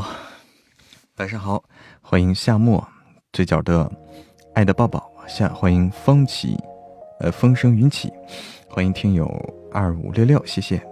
好，晚上好，欢迎夏末，嘴角的爱的抱抱，夏欢迎风起，呃，风生云起，欢迎听友二五六六，谢谢。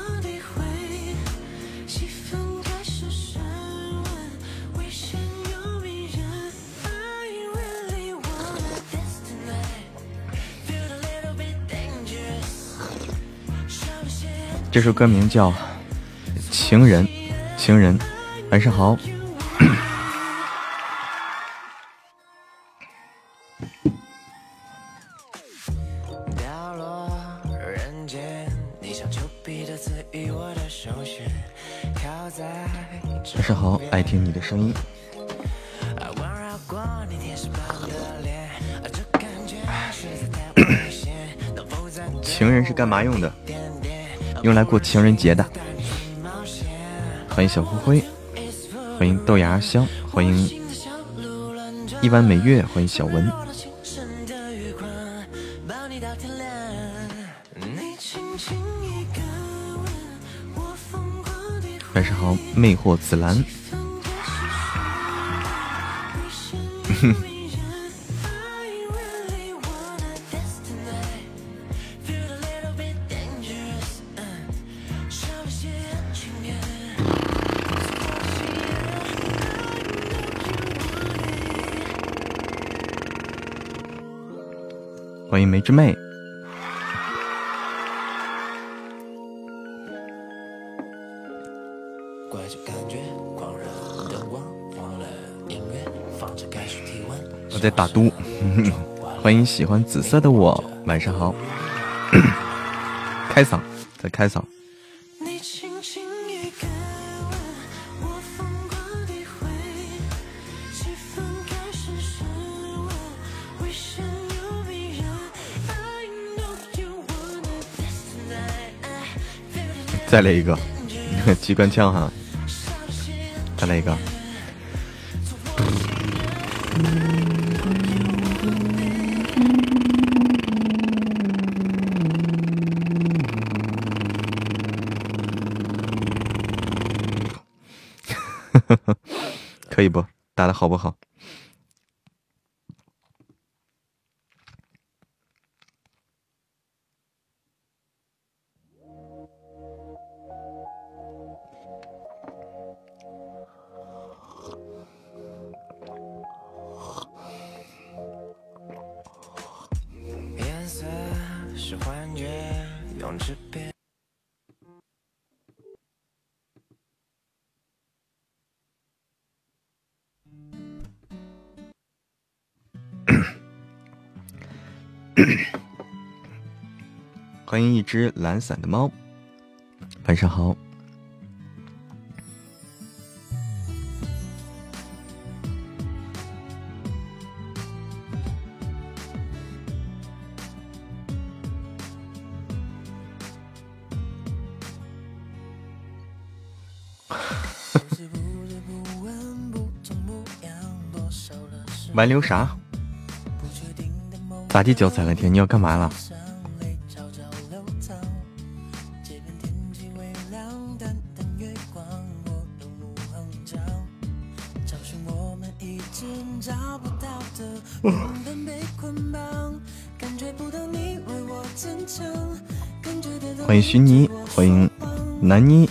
这首歌名叫《情人》，情人，晚上好。晚上好，爱听你的声音。情人是干嘛用的？用来过情人节的。欢迎小灰灰，欢迎豆芽香，欢迎一弯美月，欢迎小文。晚上好，魅惑紫兰。梅之妹。我在打嘟，欢迎喜欢紫色的我，晚上好。开嗓，在开嗓。再来一个 机关枪哈，再来一个。可以不？打的好不好？欢迎一只懒散的猫，晚上好。挽留啥？咋地，脚踩了天？你要干嘛了？徐妮，欢迎南妮。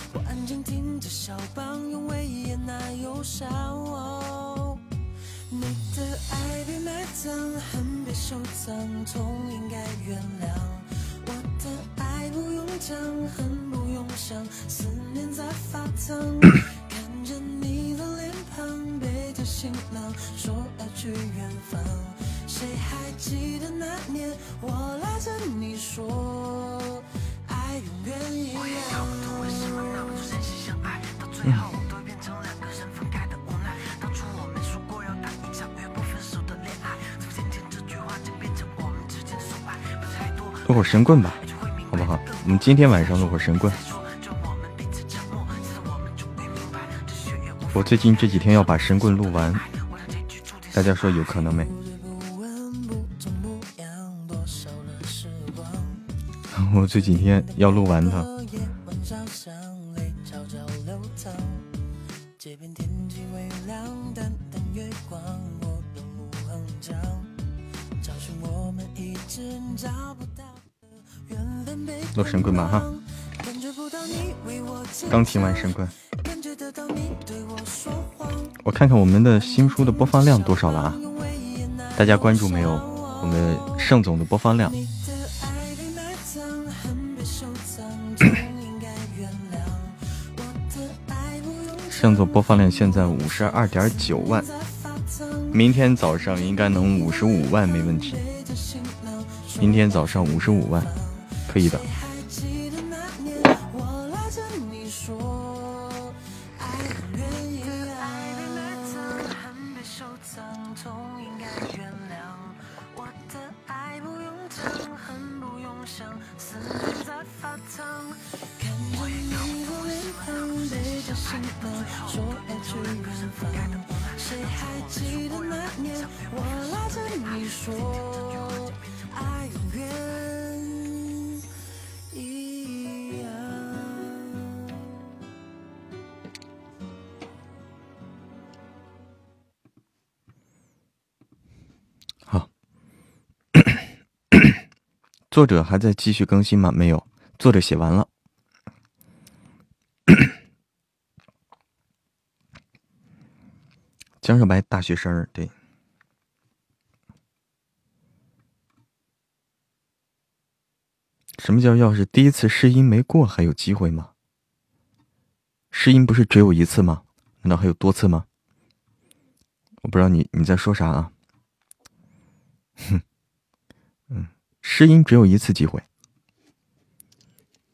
棍吧，好不好？我们今天晚上录会神棍。我最近这几天要把神棍录完，大家说有可能没？我这几天要录完它。刚听完神棍。我看看我们的新书的播放量多少了啊？大家关注没有？我们盛总的播放量，盛总播放量现在五十二点九万，明天早上应该能五十五万没问题。明天早上五十五万，可以的。作者还在继续更新吗？没有，作者写完了。江小白，大学生对。什么叫要是第一次试音没过还有机会吗？试音不是只有一次吗？难道还有多次吗？我不知道你你在说啥啊？哼，试音只有一次机会，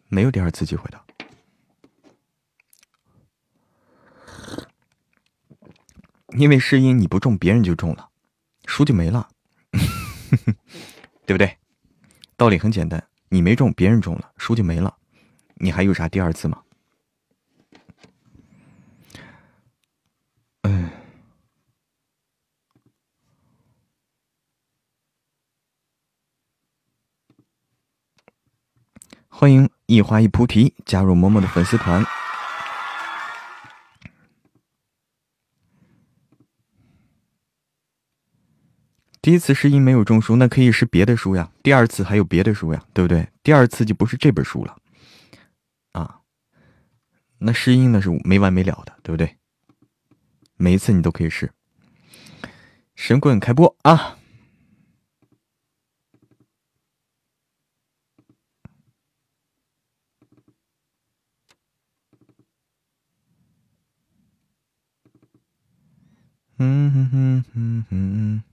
没有第二次机会的。因为试音你不中，别人就中了，书就没了，对不对？道理很简单，你没中，别人中了，书就没了，你还有啥第二次吗？欢迎一花一菩提加入嬷嬷的粉丝团。第一次试音没有中书，那可以试别的书呀，第二次还有别的书呀，对不对？第二次就不是这本书了。啊。那试音那是没完没了的，对不对？每一次你都可以试。神棍开播啊。嗯哼哼哼哼。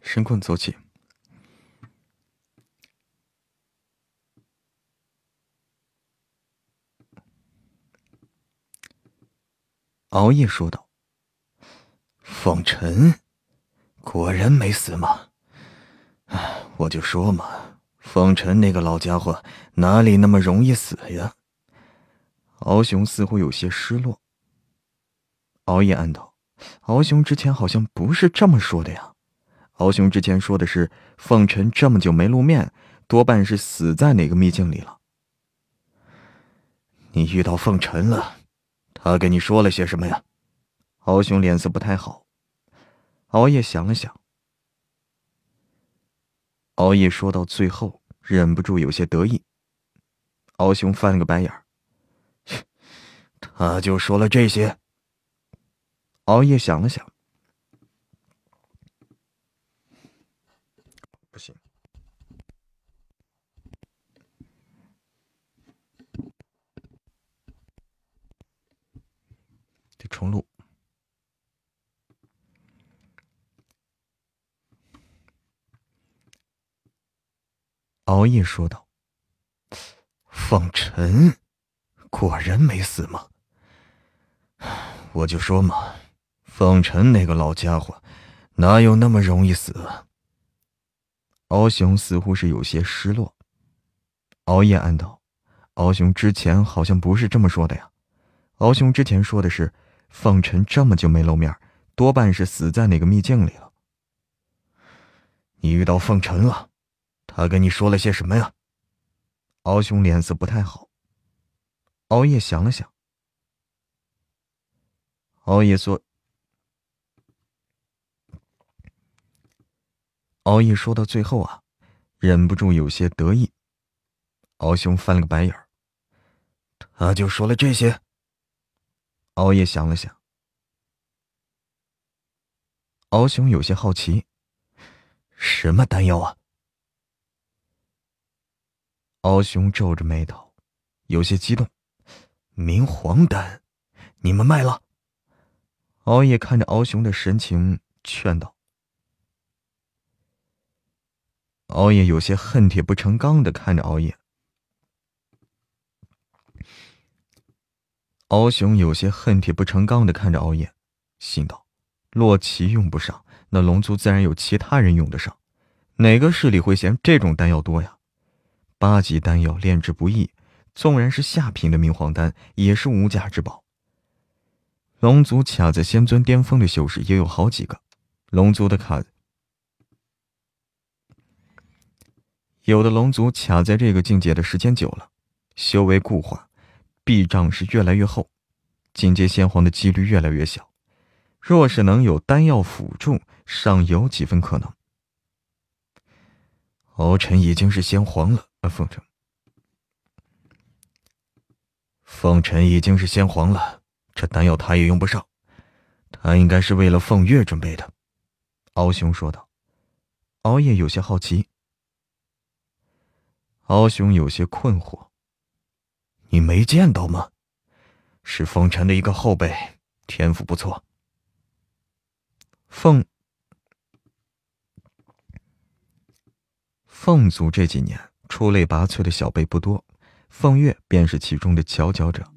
神棍走起。熬夜说道：“凤尘，果然没死吗？哎，我就说嘛，凤尘那个老家伙哪里那么容易死呀？”敖雄似乎有些失落。熬夜暗道：“敖雄之前好像不是这么说的呀。敖雄之前说的是，凤尘这么久没露面，多半是死在哪个秘境里了。你遇到凤尘了？”他跟你说了些什么呀？敖雄脸色不太好。熬夜想了想，熬夜说到最后，忍不住有些得意。敖雄翻了个白眼儿，他就说了这些。熬夜想了想，重录。熬夜说道：“凤尘，果然没死吗？我就说嘛，凤尘那个老家伙，哪有那么容易死？”敖雄似乎是有些失落。熬夜暗道：“敖雄之前好像不是这么说的呀。敖雄之前说的是。”凤尘这么久没露面，多半是死在哪个秘境里了。你遇到凤尘了，他跟你说了些什么呀？敖雄脸色不太好。熬夜想了想，熬夜说，熬夜说到最后啊，忍不住有些得意。敖雄翻了个白眼儿，他就说了这些。熬夜想了想，敖雄有些好奇：“什么丹药啊？”敖雄皱着眉头，有些激动：“明黄丹，你们卖了？”熬夜看着敖雄的神情，劝道：“熬夜有些恨铁不成钢的看着熬夜。”敖雄有些恨铁不成钢的看着熬夜，心道：“洛奇用不上，那龙族自然有其他人用得上。哪个势力会嫌这种丹药多呀？八级丹药炼制不易，纵然是下品的明黄丹，也是无价之宝。龙族卡在仙尊巅峰的修士也有好几个，龙族的卡，有的龙族卡在这个境界的时间久了，修为固化。”壁障是越来越厚，进阶仙皇的几率越来越小。若是能有丹药辅助，尚有几分可能。敖晨已经是仙皇了，啊，凤尘，凤尘已经是仙皇了，这丹药他也用不上，他应该是为了凤月准备的。敖雄说道。敖夜有些好奇，敖雄有些困惑。你没见到吗？是凤尘的一个后辈，天赋不错。凤凤族这几年出类拔萃的小辈不多，凤月便是其中的佼佼者。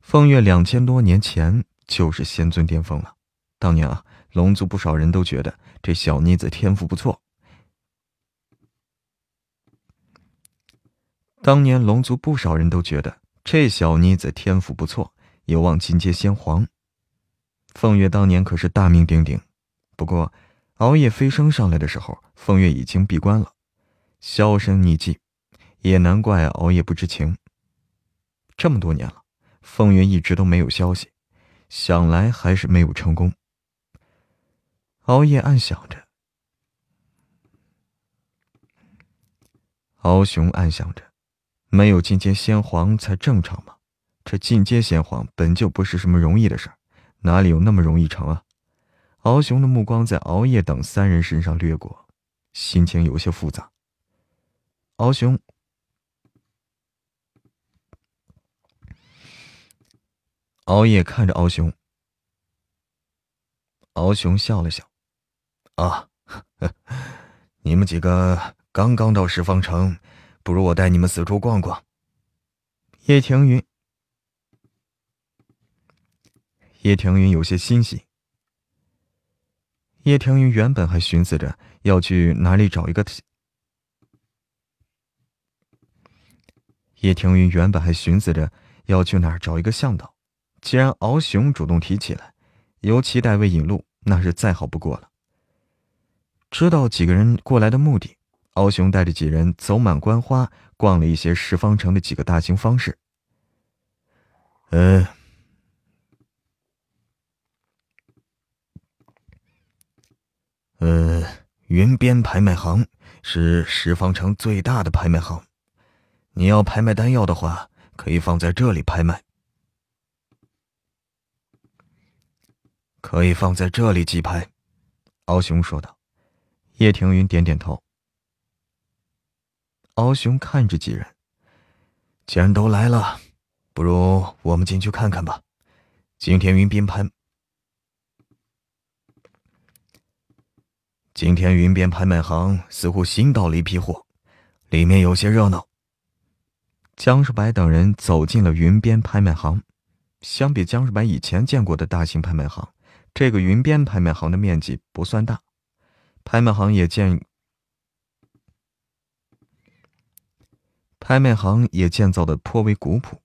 凤月两千多年前就是仙尊巅峰了，当年啊，龙族不少人都觉得这小妮子天赋不错。当年龙族不少人都觉得这小妮子天赋不错，有望进阶仙皇。凤月当年可是大名鼎鼎，不过熬夜飞升上来的时候，凤月已经闭关了，销声匿迹，也难怪熬夜不知情。这么多年了，凤月一直都没有消息，想来还是没有成功。熬夜暗想着，敖雄暗想着，没有进阶仙皇才正常嘛。这进阶仙皇本就不是什么容易的事儿，哪里有那么容易成啊？敖雄的目光在熬夜等三人身上掠过，心情有些复杂。敖雄，熬夜看着敖雄，敖雄笑了笑。啊，你们几个刚刚到十方城，不如我带你们四处逛逛。叶庭云，叶庭云有些欣喜。叶庭云原本还寻思着要去哪里找一个，叶庭云原本还寻思着要去哪儿找一个向导。既然敖雄主动提起来，由其代为引路，那是再好不过了。知道几个人过来的目的，敖雄带着几人走满观花，逛了一些十方城的几个大型方式。呃，呃，云边拍卖行是十方城最大的拍卖行，你要拍卖丹药的话，可以放在这里拍卖，可以放在这里寄拍。敖雄说道。叶庭云点点头。敖雄看着几人，既然都来了，不如我们进去看看吧。今天云边拍，今天云边拍卖行似乎新到了一批货，里面有些热闹。江世白等人走进了云边拍卖行。相比江世白以前见过的大型拍卖行，这个云边拍卖行的面积不算大。拍卖行也建，拍卖行也建造的颇为古朴，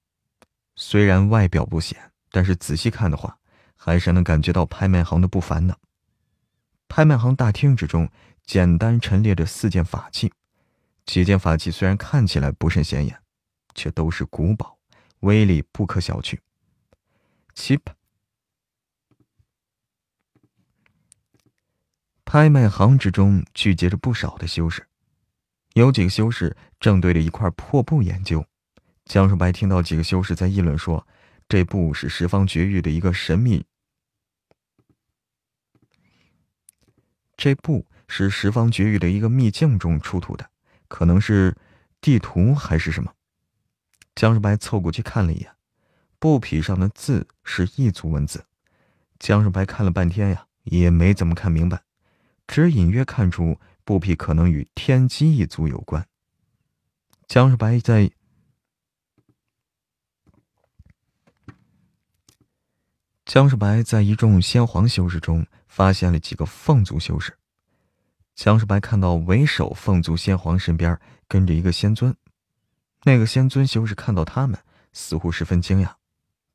虽然外表不显，但是仔细看的话，还是能感觉到拍卖行的不凡的。拍卖行大厅之中，简单陈列着四件法器，几件法器虽然看起来不甚显眼，却都是古宝，威力不可小觑。其。拍卖行之中聚集着不少的修士，有几个修士正对着一块破布研究。江树白听到几个修士在议论说：“这布是十方绝域的一个神秘，这布是十方绝域的一个秘境中出土的，可能是地图还是什么。”江树白凑过去看了一眼，布匹上的字是异族文字。江树白看了半天呀，也没怎么看明白。只隐约看出布匹可能与天机一族有关。江世白在江世白在一众先皇修士中发现了几个凤族修士。江世白看到为首凤族先皇身边跟着一个仙尊，那个仙尊修士看到他们，似乎十分惊讶，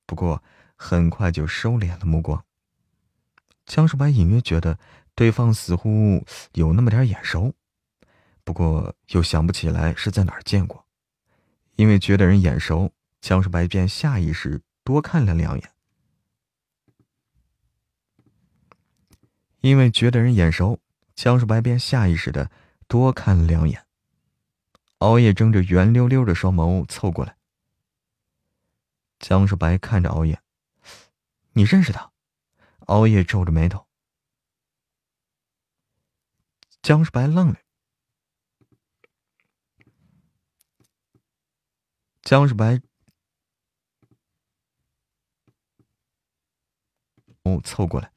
不过很快就收敛了目光。江世白隐约觉得。对方似乎有那么点眼熟，不过又想不起来是在哪儿见过。因为觉得人眼熟，江世白便下意识多看了两眼。因为觉得人眼熟，江世白便下意识的多看了两眼。熬夜睁着圆溜溜的双眸凑过来。江世白看着熬夜：“你认识他？”熬夜皱着眉头。江世白愣了，江世白哦凑过来，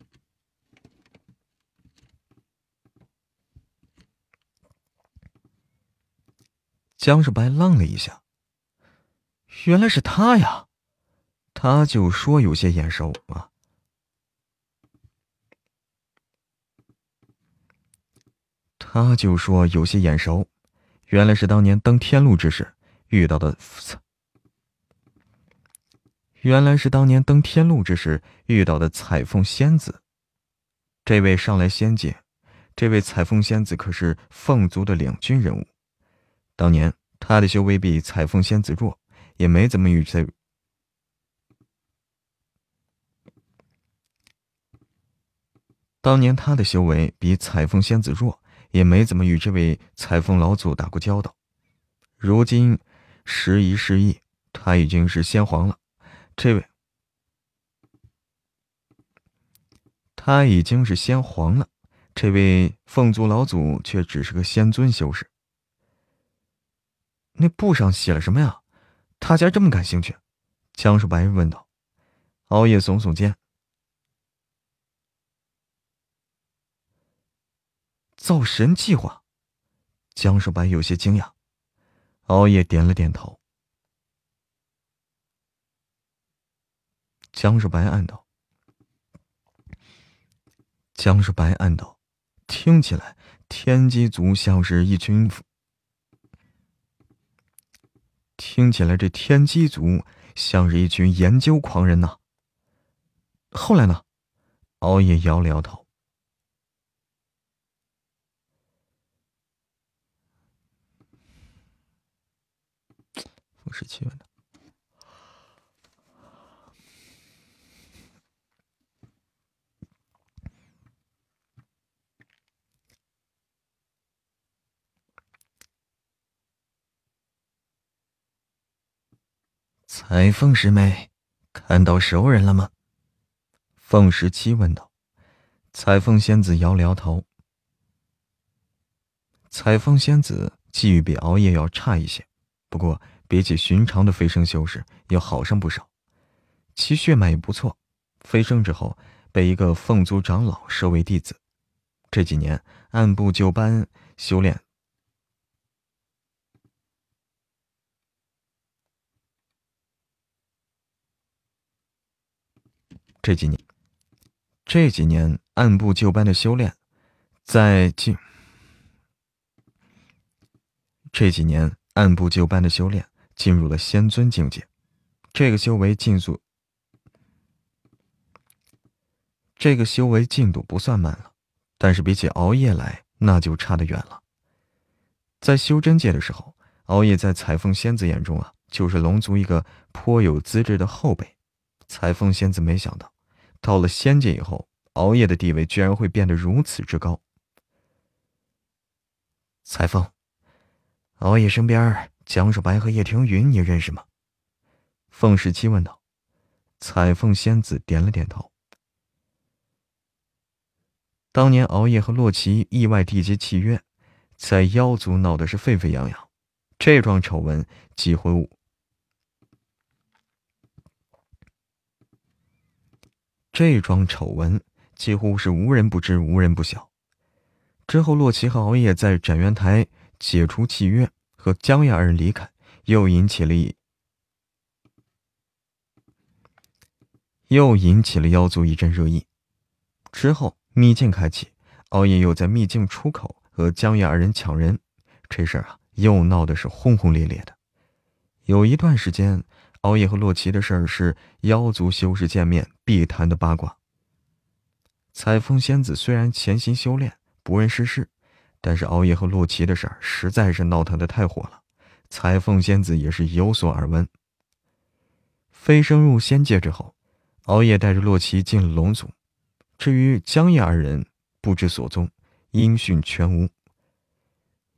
江世白愣了一下，原来是他呀，他就说有些眼熟啊。他就说有些眼熟，原来是当年登天路之时遇到的。原来是当年登天路之时遇到的彩凤仙子。这位上来仙界，这位彩凤仙子可是凤族的领军人物。当年他的修为比彩凤仙子弱，也没怎么与这。当年他的修为比彩凤仙子弱，也没怎么与这位彩凤老祖打过交道。如今时移世易，他已经是先皇了。这位，他已经是先皇了。这位凤族老祖却只是个仙尊修士。那布上写了什么呀？他家这么感兴趣？江树白问道。熬夜耸耸肩。造神计划。江树白有些惊讶。熬夜点了点头。江世白暗道：“江世白暗道，听起来天机族像是一群……听起来这天机族像是一群研究狂人呐。”后来呢？熬夜摇了摇头。风十七问的。彩凤师妹，看到熟人了吗？凤十七问道。彩凤仙子摇了摇头。彩凤仙子际遇比熬夜要差一些，不过比起寻常的飞升修士要好上不少，其血脉也不错。飞升之后，被一个凤族长老收为弟子，这几年按部就班修炼。这几年，这几年按部就班的修炼，在进。这几年按部就班的修炼，进入了仙尊境界。这个修为进速，这个修为进度不算慢了，但是比起熬夜来，那就差得远了。在修真界的时候，熬夜在彩凤仙子眼中啊，就是龙族一个颇有资质的后辈。彩凤仙子没想到。到了仙界以后，熬夜的地位居然会变得如此之高。彩凤，熬夜身边江守白和叶庭云，你认识吗？凤十七问道。彩凤仙子点了点头。当年熬夜和洛奇意外缔结契约，在妖族闹得是沸沸扬扬，这桩丑闻几乎。这桩丑闻几乎是无人不知、无人不晓。之后，洛奇和熬夜在斩元台解除契约，和江亚二人离开，又引起了又引起了妖族一阵热议。之后，秘境开启，熬夜又在秘境出口和江亚二人抢人，这事儿啊，又闹得是轰轰烈烈的。有一段时间。熬夜和洛奇的事儿是妖族修士见面必谈的八卦。彩凤仙子虽然潜心修炼，不问世事，但是熬夜和洛奇的事儿实在是闹腾的太火了。彩凤仙子也是有所耳闻。飞升入仙界之后，熬夜带着洛奇进了龙族，至于江夜二人不知所踪，音讯全无。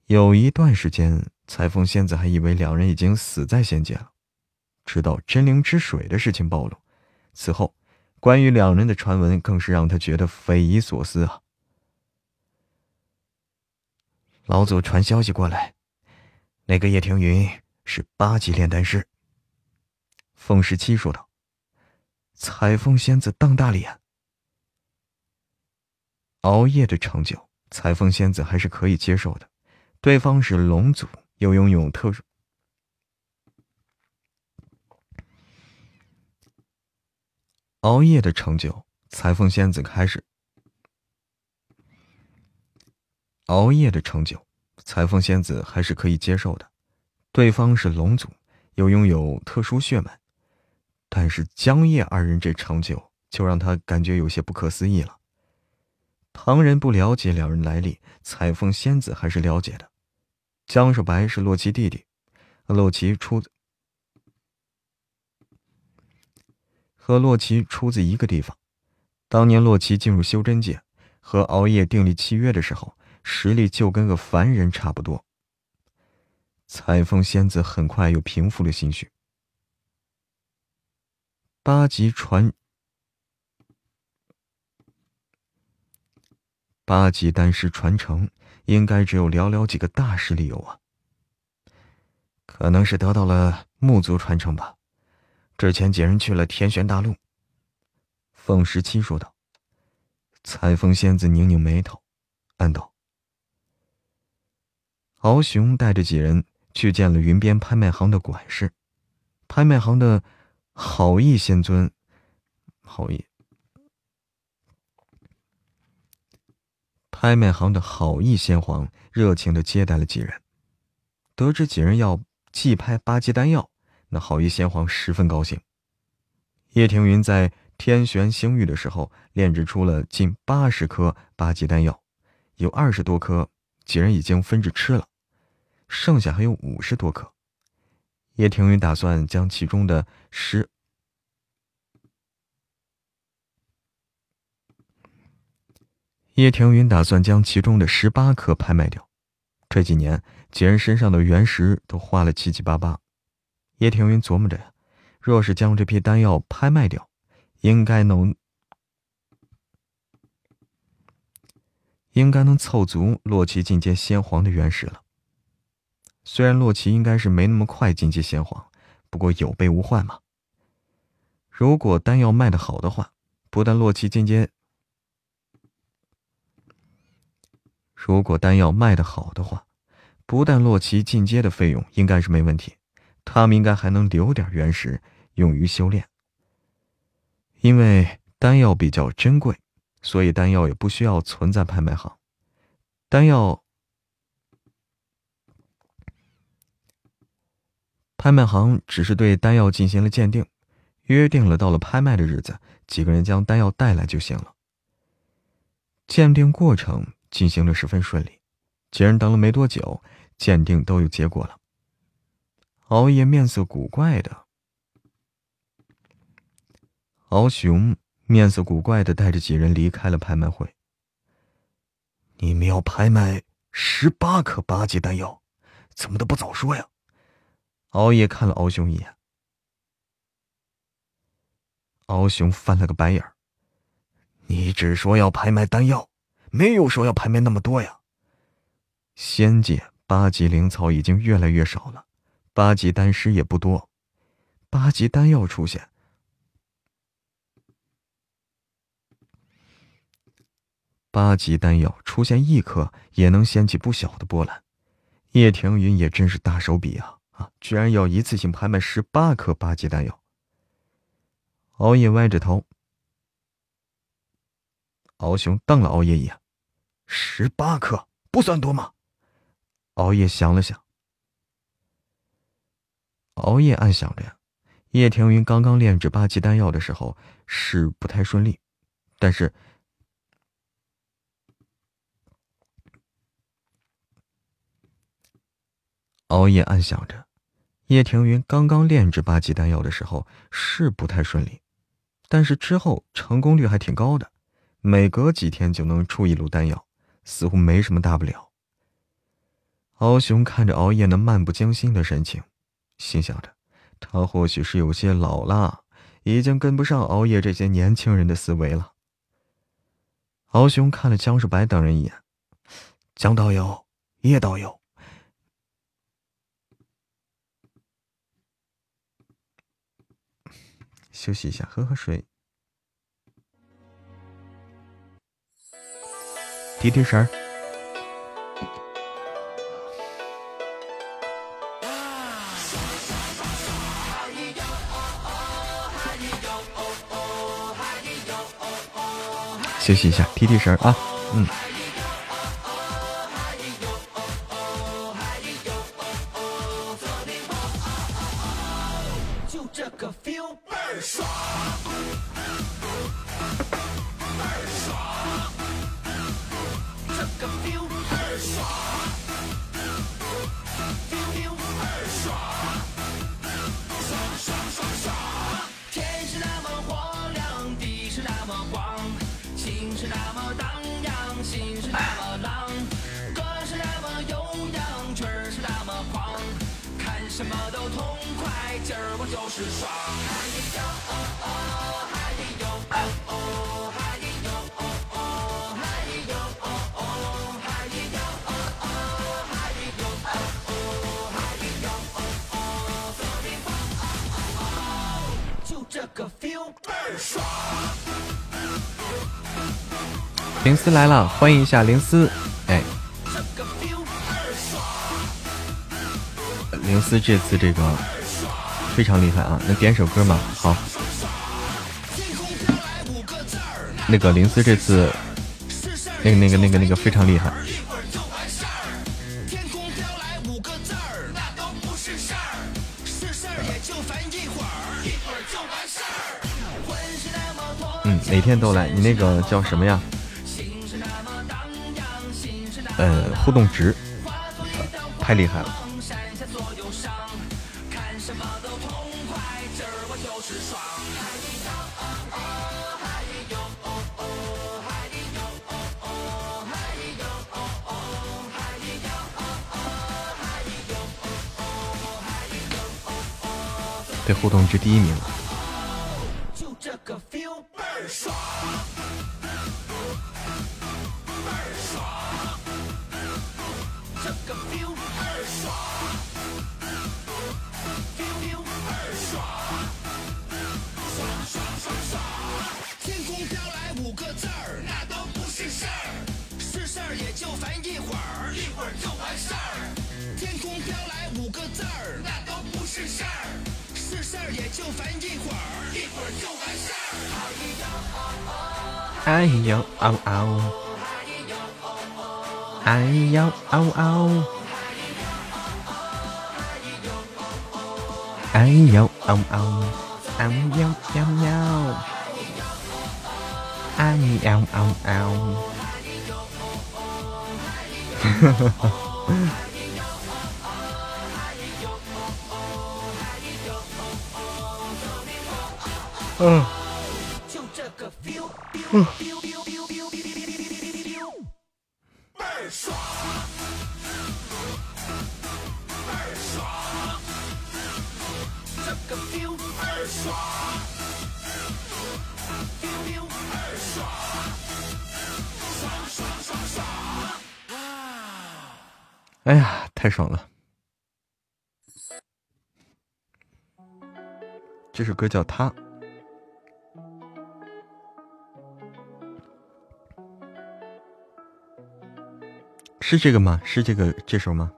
有一段时间，彩凤仙子还以为两人已经死在仙界了。直到真灵之水的事情暴露，此后关于两人的传闻更是让他觉得匪夷所思啊！老祖传消息过来，那个叶庭云是八级炼丹师。凤十七说道。彩凤仙子瞪大了眼。熬夜的成就，彩凤仙子还是可以接受的，对方是龙族，又拥有特殊。熬夜的成就，彩凤仙子开始。熬夜的成就，彩凤仙子还是可以接受的。对方是龙族，又拥有特殊血脉，但是江夜二人这成就，就让他感觉有些不可思议了。旁人不了解两人来历，彩凤仙子还是了解的。江少白是洛奇弟弟，洛奇出和洛奇出自一个地方。当年洛奇进入修真界，和熬夜订立契约的时候，实力就跟个凡人差不多。彩凤仙子很快又平复了心绪。八级传。八级丹师传承，应该只有寥寥几个大师里有啊。可能是得到了木族传承吧。之前几人去了天玄大陆。凤十七说道。彩凤仙子拧拧眉头，暗道：“敖雄带着几人去见了云边拍卖行的管事，拍卖行的好意仙尊，好意。”拍卖行的好意先皇热情的接待了几人，得知几人要寄拍八级丹药，那好意先皇十分高兴。叶庭云在天玄星域的时候炼制出了近八十颗八级丹药，有二十多颗几人已经分着吃了，剩下还有五十多颗。叶庭云打算将其中的十。叶庭云打算将其中的十八颗拍卖掉。这几年，几人身上的原石都花了七七八八。叶庭云琢磨着，若是将这批丹药拍卖掉，应该能，应该能凑足洛奇进阶仙皇的原石了。虽然洛奇应该是没那么快进阶仙皇，不过有备无患嘛。如果丹药卖的好的话，不但洛奇进阶。如果丹药卖的好的话，不但洛奇进阶的费用应该是没问题，他们应该还能留点原石用于修炼。因为丹药比较珍贵，所以丹药也不需要存在拍卖行。丹药拍卖行只是对丹药进行了鉴定，约定了到了拍卖的日子，几个人将丹药带来就行了。鉴定过程。进行的十分顺利，几人等了没多久，鉴定都有结果了。熬夜面色古怪的，敖雄面色古怪的带着几人离开了拍卖会。你们要拍卖十八颗八级丹药，怎么都不早说呀？熬夜看了敖雄一眼，敖雄翻了个白眼儿：“你只说要拍卖丹药。”没有说要拍卖那么多呀。仙界八级灵草已经越来越少了，八级丹师也不多，八级丹药出现，八级丹药出现一颗也能掀起不小的波澜。叶庭云也真是大手笔啊啊！居然要一次性拍卖十八颗八级丹药。熬夜歪着头。敖雄瞪了熬夜一眼：“十八颗不算多吗？”熬夜想了想，熬夜暗想着呀，叶庭云刚刚炼制八级丹药的时候是不太顺利，但是熬夜暗想着，叶庭云刚刚炼制八级丹药的时候是不太顺利，但是之后成功率还挺高的。每隔几天就能出一炉丹药，似乎没什么大不了。敖雄看着熬夜那漫不经心的神情，心想着，他或许是有些老了，已经跟不上熬夜这些年轻人的思维了。敖雄看了江世白等人一眼，江道友、叶道友，休息一下，喝喝水。提提神儿，休息一下，提提神儿啊，嗯。灵思来了，欢迎一下灵思。哎，灵思这次这个非常厉害啊！能点首歌吗？好。那个灵思这次，那个那个那个那个非常厉害。嗯，每天都来。你那个叫什么呀？呃，互动值太厉害了。对，互动值第一名了。呦嗷嗷，哎呦喵喵，哎呦嗷嗷，歌叫《他》。是这个吗？是这个这首吗？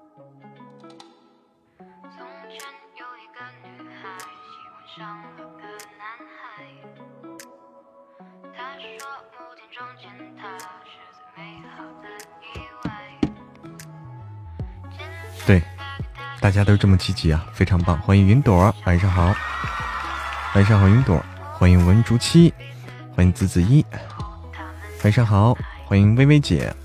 对，大家都这么积极啊，非常棒！欢迎云朵，晚上好，晚上好，云朵，欢迎文竹七，欢迎子子一，晚上好，欢迎微微姐。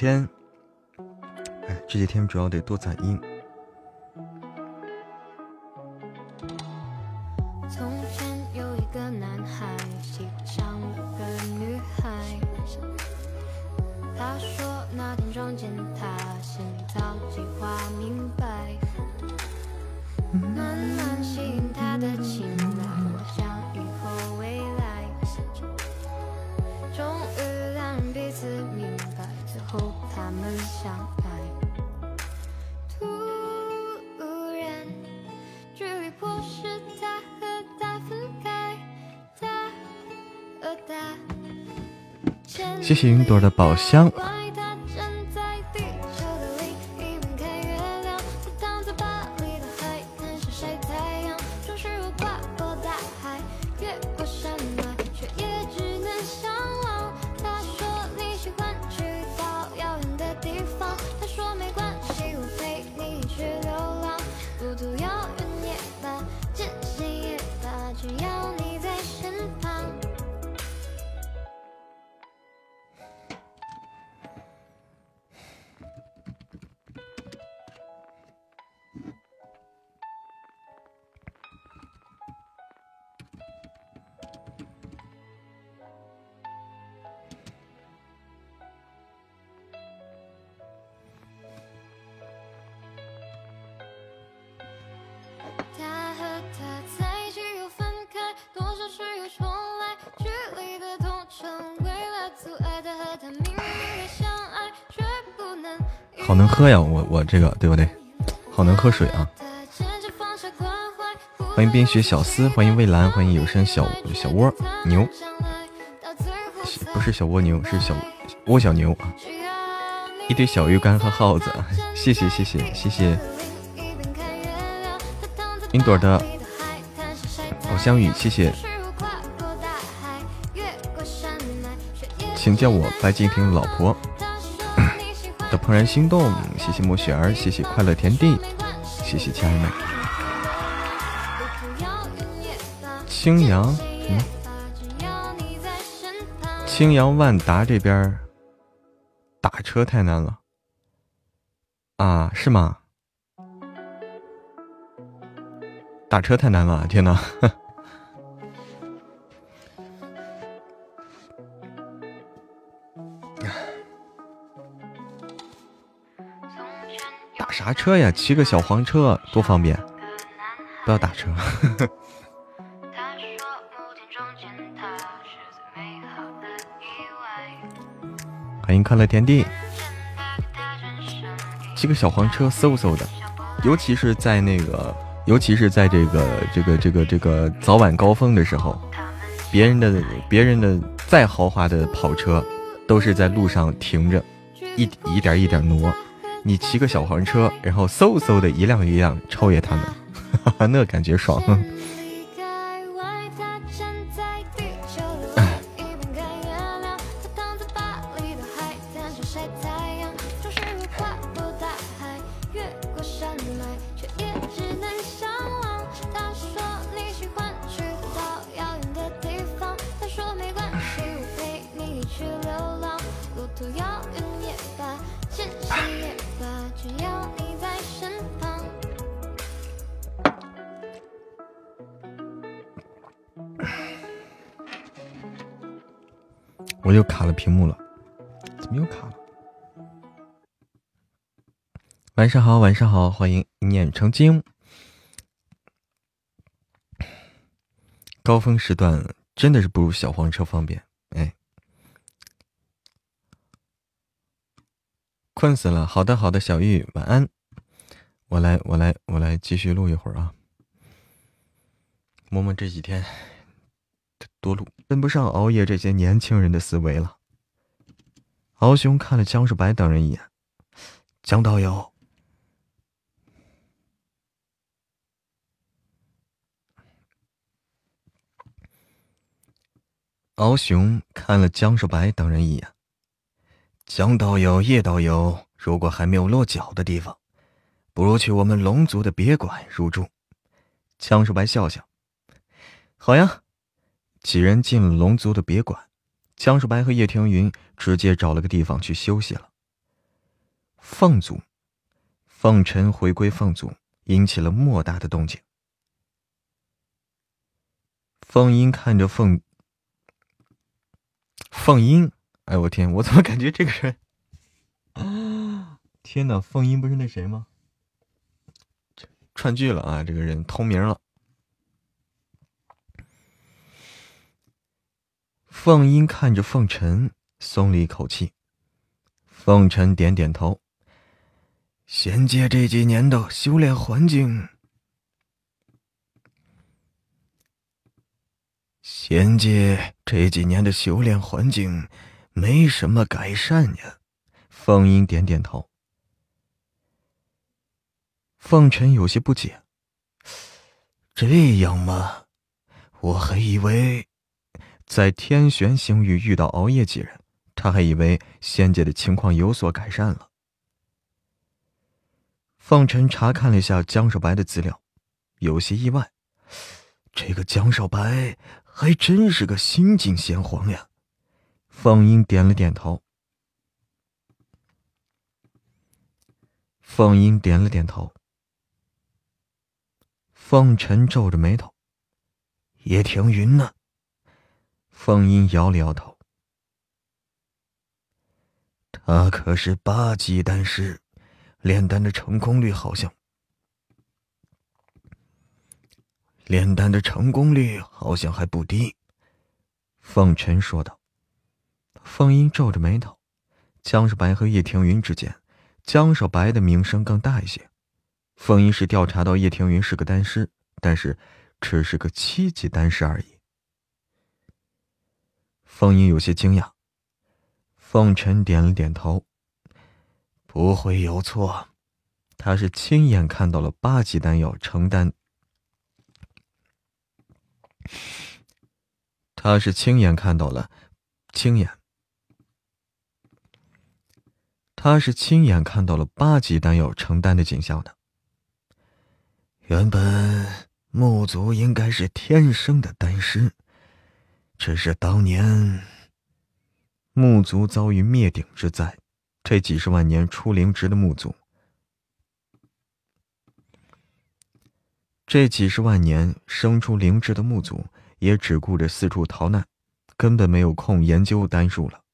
天，哎，这几天主要得多攒音。谢谢云朵的宝箱。好能喝呀！我我这个对不对？好能喝水啊！欢迎冰雪小司，欢迎蔚蓝，欢迎有声小小蜗牛，不是小蜗牛，是小蜗小牛啊！一堆小鱼干和耗子，谢谢谢谢谢谢。云朵的偶像雨，谢谢。请叫我白敬亭老婆怦然心动，谢谢莫雪儿，谢谢快乐田地，谢谢家人们。青阳，嗯，青阳万达这边打车太难了啊？是吗？打车太难了，天哪！啥车呀？骑个小黄车多方便，不要打车。欢迎快乐天地，骑个小黄车嗖嗖的，尤其是在那个，尤其是在这个这个这个这个早晚高峰的时候，别人的别人的再豪华的跑车，都是在路上停着，一一点一点挪，你骑个小黄车，然后嗖嗖的一辆一辆超越他们，那感觉爽。屏幕了，怎么又卡了？晚上好，晚上好，欢迎一念成精。高峰时段真的是不如小黄车方便，哎，困死了。好的，好的，小玉晚安。我来，我来，我来继续录一会儿啊。摸摸这几天。多录跟不上熬夜这些年轻人的思维了。敖雄看了江树白等人一眼，江导游。敖雄看了江树白等人一眼，江导游、叶导游，如果还没有落脚的地方，不如去我们龙族的别馆入住。江树白笑笑，好呀。几人进了龙族的别馆，江树白和叶庭云直接找了个地方去休息了。凤族，凤尘回归凤族，引起了莫大的动静。凤英看着凤，凤英，哎我天，我怎么感觉这个人？天哪，凤英不是那谁吗？串剧了啊，这个人通名了。凤英看着凤尘，松了一口气。凤尘点点头。仙界这几年的修炼环境，仙界这几年的修炼环境没什么改善呀。凤英点点头。凤尘有些不解：“这样吗？我还以为……”在天玄星域遇到熬夜几人，他还以为仙界的情况有所改善了。凤尘查看了一下江少白的资料，有些意外，这个江少白还真是个新晋仙皇呀。凤英点了点头。凤英点了点头。凤尘皱着眉头，叶庭云呢？凤英摇了摇头，他可是八级丹师，炼丹的成功率好像，炼丹的成功率好像还不低。凤尘说道。凤英皱着眉头，江世白和叶庭云之间江少白的名声更大一些。凤英是调查到叶庭云是个丹师，但是只是个七级丹师而已。凤英有些惊讶，凤尘点了点头，不会有错，他是亲眼看到了八级丹药成丹。他是亲眼看到了，亲眼，他是亲眼看到了八级丹药成丹的景象的。原本木族应该是天生的丹师，只是当年木族遭遇灭顶之灾，这几十万年出灵芝的木族，这几十万年生出灵智的木族。也只顾着四处逃难，根本没有空研究丹术了。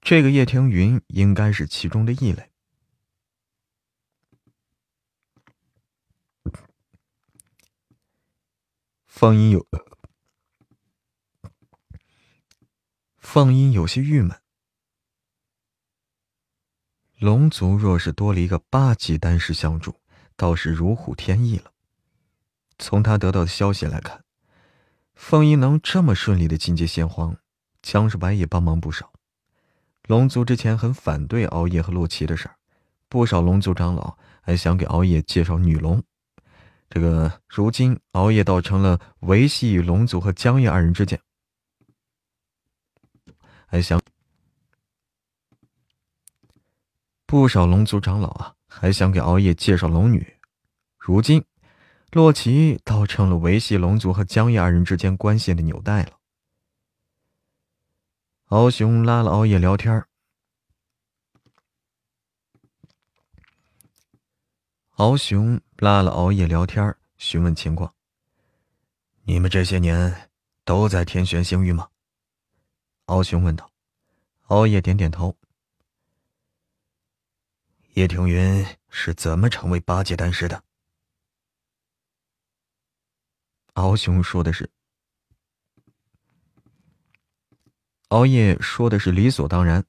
这个叶庭云应该是其中的异类。放音有，放音有些郁闷。龙族若是多了一个八级丹师相助，倒是如虎添翼了。从他得到的消息来看。凤音能这么顺利的进阶仙皇，江世白也帮忙不少。龙族之前很反对熬夜和洛奇的事儿，不少龙族长老还想给熬夜介绍女龙。这个如今熬夜倒成了维系龙族和江夜二人之间，还想不少龙族长老啊，还想给熬夜介绍龙女。如今。洛奇倒成了维系龙族和江夜二人之间关系的纽带了。敖雄拉了熬夜聊天敖雄拉了熬夜聊天询问情况。你们这些年都在天玄星域吗？敖雄问道。熬夜点点头。叶庭云是怎么成为八阶丹师的？敖雄说的是，熬夜说的是理所当然。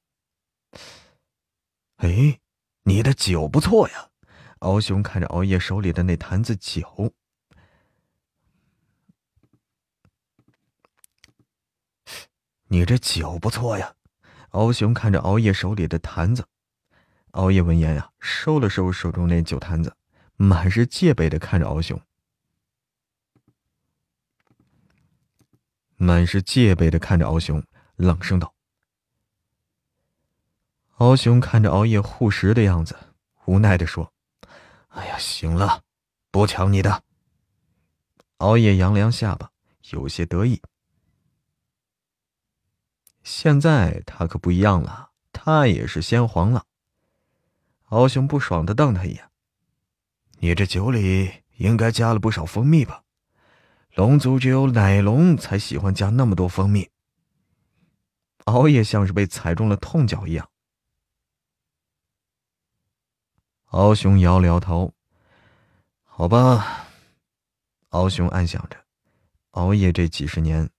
哎，你的酒不错呀！敖雄看着熬夜手里的那坛子酒，你这酒不错呀！敖雄看着熬夜手里的坛子，熬夜闻言呀，收了收手中那酒坛子，满是戒备的看着敖雄。满是戒备的看着敖雄，冷声道：“敖雄看着熬夜护食的样子，无奈的说：‘哎呀，行了，不抢你的。’熬夜扬扬下巴，有些得意。现在他可不一样了，他也是先皇了。敖雄不爽的瞪他一眼：‘你这酒里应该加了不少蜂蜜吧？’”龙族只有奶龙才喜欢加那么多蜂蜜。熬夜像是被踩中了痛脚一样。敖雄摇了摇头。好吧，敖雄暗想着，熬夜这几十年，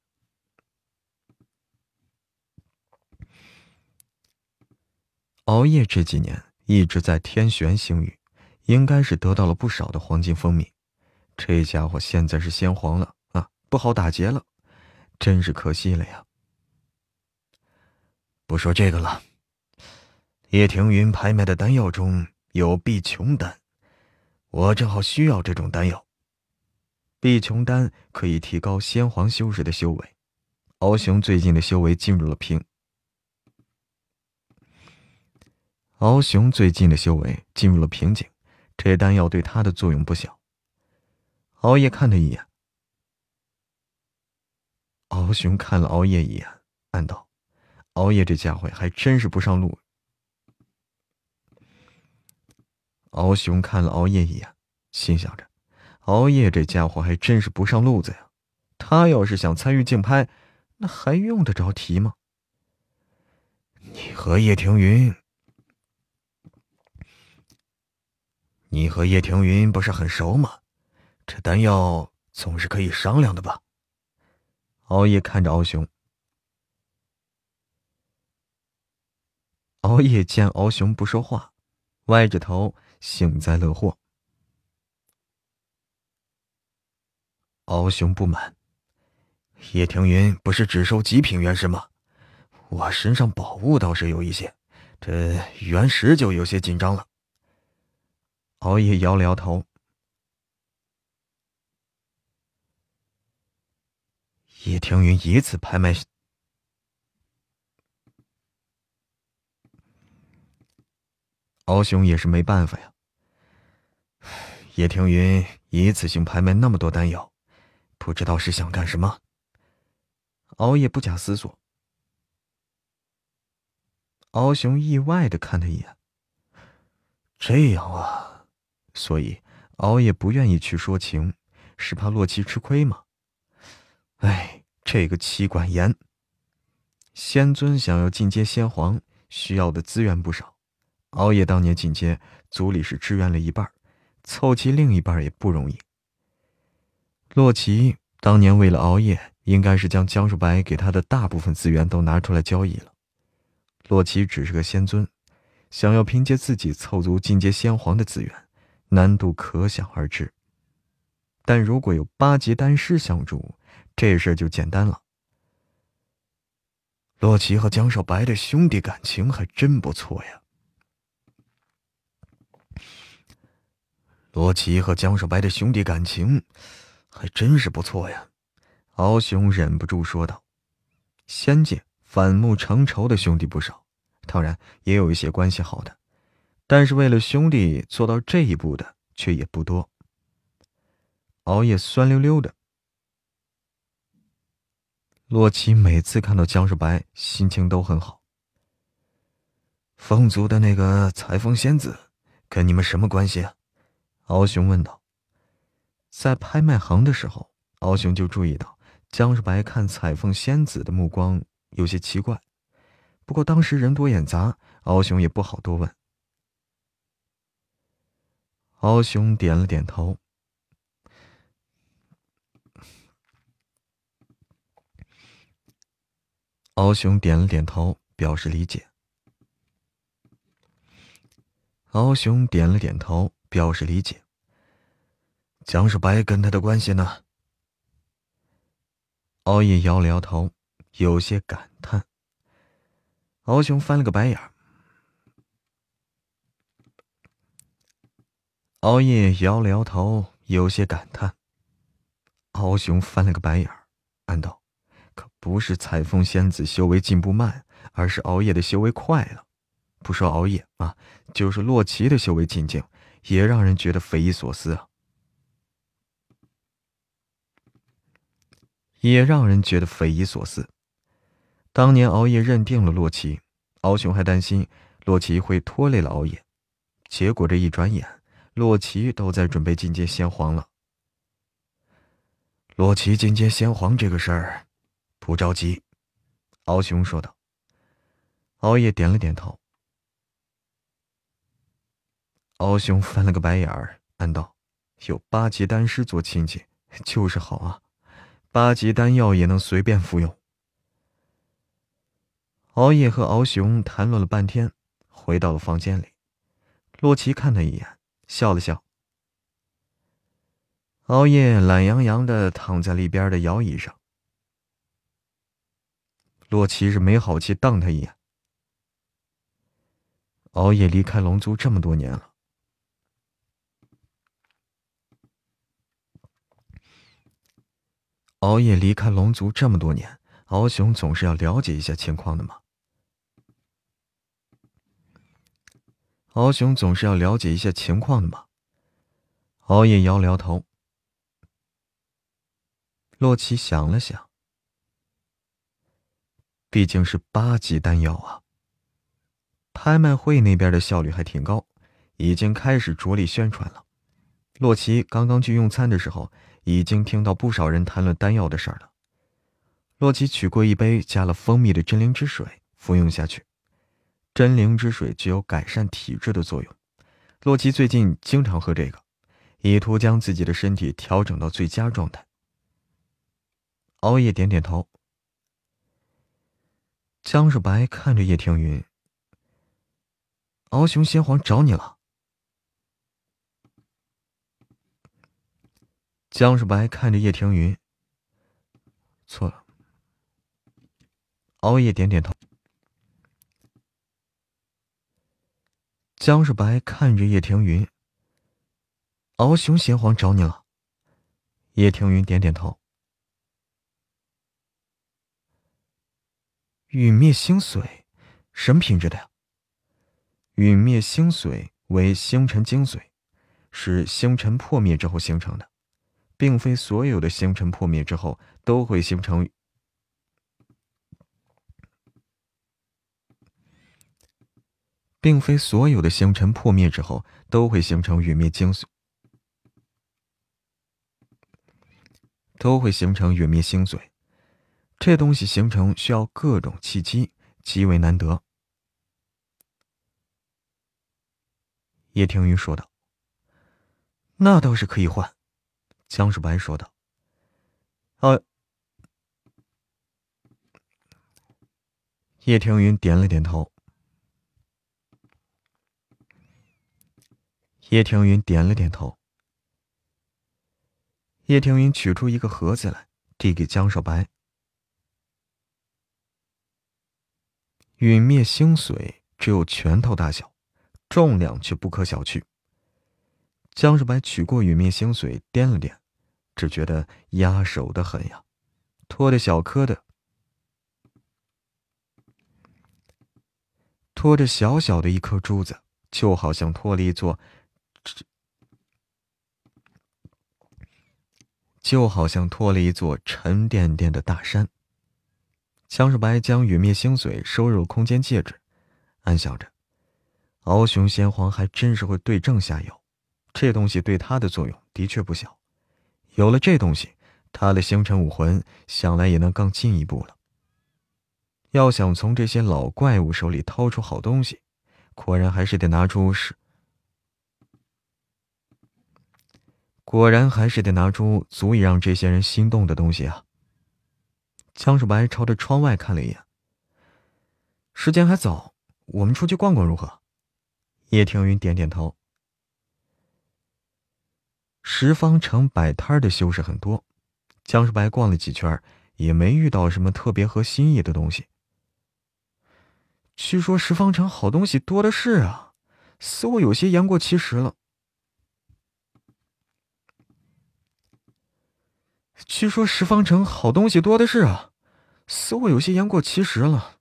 熬夜这几年一直在天玄星域，应该是得到了不少的黄金蜂蜜。这家伙现在是先皇了啊，不好打劫了，真是可惜了呀。不说这个了，叶庭云拍卖的丹药中有碧琼丹，我正好需要这种丹药。碧琼丹可以提高先皇修士的修为，敖雄最近的修为进入了瓶。敖雄最近的修为进入了瓶颈，这丹药对他的作用不小。熬夜看他一眼，敖雄看了熬夜一眼，暗道：“熬夜这家伙还真是不上路。”敖雄看了熬夜一眼，心想着：“熬夜这家伙还真是不上路子呀！他要是想参与竞拍，那还用得着提吗？”你和叶庭云，你和叶庭云不是很熟吗？这丹药总是可以商量的吧？熬夜看着敖雄，熬夜见敖雄不说话，歪着头幸灾乐祸。敖雄不满：“叶庭云不是只收极品原石吗？我身上宝物倒是有一些，这原石就有些紧张了。”熬夜摇了摇头。叶庭云一次拍卖，敖雄也是没办法呀。叶庭云一次性拍卖那么多丹药，不知道是想干什么。熬夜不假思索。敖雄意外的看他一眼。这样啊，所以熬夜不愿意去说情，是怕洛奇吃亏吗？哎，这个妻管严。仙尊想要进阶仙皇，需要的资源不少。熬夜当年进阶，族里是支援了一半，凑齐另一半也不容易。洛奇当年为了熬夜，应该是将江树白给他的大部分资源都拿出来交易了。洛奇只是个仙尊，想要凭借自己凑足进阶仙皇的资源，难度可想而知。但如果有八级丹师相助，这事就简单了。洛奇和江少白的兄弟感情还真不错呀。洛奇和江少白的兄弟感情还真是不错呀。敖雄忍不住说道：“仙界反目成仇的兄弟不少，当然也有一些关系好的，但是为了兄弟做到这一步的却也不多。”熬夜酸溜溜的。洛奇每次看到江少白，心情都很好。凤族的那个裁缝仙子，跟你们什么关系啊？敖雄问道。在拍卖行的时候，敖雄就注意到江少白看裁缝仙子的目光有些奇怪。不过当时人多眼杂，敖雄也不好多问。敖雄点了点头。敖雄点了点头，表示理解。敖雄点了点头，表示理解。江少白跟他的关系呢？敖夜摇了摇头，有些感叹。敖雄翻了个白眼儿。熬夜摇了摇头，有些感叹。敖雄翻了个白眼儿，暗道。可不是彩凤仙子修为进步慢，而是熬夜的修为快了。不说熬夜啊，就是洛奇的修为进境，也让人觉得匪夷所思啊！也让人觉得匪夷所思。当年熬夜认定了洛奇，敖雄还担心洛奇会拖累了熬夜，结果这一转眼，洛奇都在准备进阶仙皇了。洛奇进阶仙皇这个事儿。不着急，敖雄说道。敖夜点了点头。敖雄翻了个白眼儿，暗道：“有八级丹师做亲戚，就是好啊！八级丹药也能随便服用。”敖夜和敖雄谈论了半天，回到了房间里。洛奇看他一眼，笑了笑。敖夜懒洋洋的躺在了一边的摇椅上。洛奇是没好气瞪他一眼。熬夜离开龙族这么多年了，熬夜离开龙族这么多年，敖雄总是要了解一下情况的嘛。敖雄总是要了解一下情况的嘛。熬夜摇了摇头。洛奇想了想。毕竟是八级丹药啊！拍卖会那边的效率还挺高，已经开始着力宣传了。洛奇刚刚去用餐的时候，已经听到不少人谈论丹药的事儿了。洛奇取过一杯加了蜂蜜的真灵之水，服用下去。真灵之水具有改善体质的作用，洛奇最近经常喝这个，以图将自己的身体调整到最佳状态。熬夜点点头。江少白看着叶听云，敖雄先皇找你了。江世白看着叶庭云，错了。熬夜点点头。江世白看着叶庭云，敖雄先皇找你了。叶庭云点点头。陨灭星髓，什么品质的呀？陨灭星髓为星辰精髓，是星辰破灭之后形成的。并非所有的星辰破灭之后都会形成，并非所有的星辰破灭之后都会形成陨灭精髓，都会形成陨灭星髓。这东西形成需要各种契机，极为难得。叶听云说道：“那倒是可以换。”江世白说道：“啊。”叶庭云点了点头。叶庭云点了点头。叶庭云取出一个盒子来，递给江少白。陨灭星髓只有拳头大小，重量却不可小觑。江少白取过陨灭星髓，掂了掂。只觉得压手的很呀，脱着小颗的，拖着小小的一颗珠子，就好像拖了一座，就好像拖了一座沉甸甸的大山。江世白将陨灭星髓收入空间戒指，暗想着：敖雄先皇还真是会对症下药，这东西对他的作用的确不小。有了这东西，他的星辰武魂想来也能更进一步了。要想从这些老怪物手里掏出好东西，果然还是得拿出是，果然还是得拿出足以让这些人心动的东西啊！江世白朝着窗外看了一眼，时间还早，我们出去逛逛如何？叶庭云点点头。十方城摆摊的修士很多，江世白逛了几圈，也没遇到什么特别合心意的东西。据说十方城好东西多的是啊，似乎有些言过其实了。据说十方城好东西多的是啊，似乎有些言过其实了。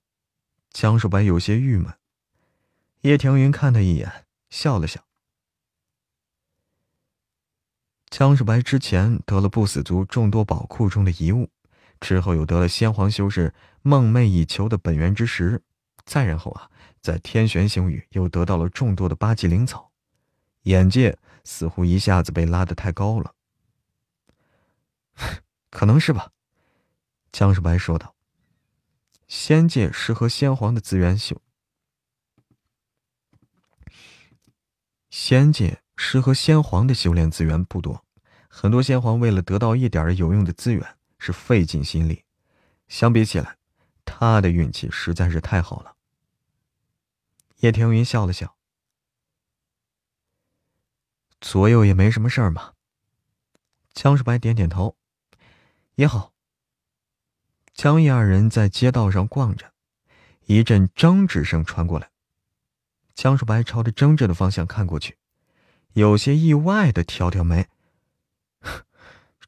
江世白有些郁闷。叶庭云看他一眼，笑了笑。江世白之前得了不死族众多宝库中的遗物，之后又得了先皇修士梦寐以求的本源之石，再然后啊，在天玄星域又得到了众多的八级灵草，眼界似乎一下子被拉得太高了。可能是吧，江世白说道。仙界适合先皇的资源修，仙界。适合先皇的修炼资源不多，很多先皇为了得到一点有用的资源是费尽心力。相比起来，他的运气实在是太好了。叶庭云笑了笑，左右也没什么事儿嘛。江世白点点头，也好。江毅二人在街道上逛着，一阵争执声传过来。江世白朝着争执的方向看过去。有些意外的挑挑眉，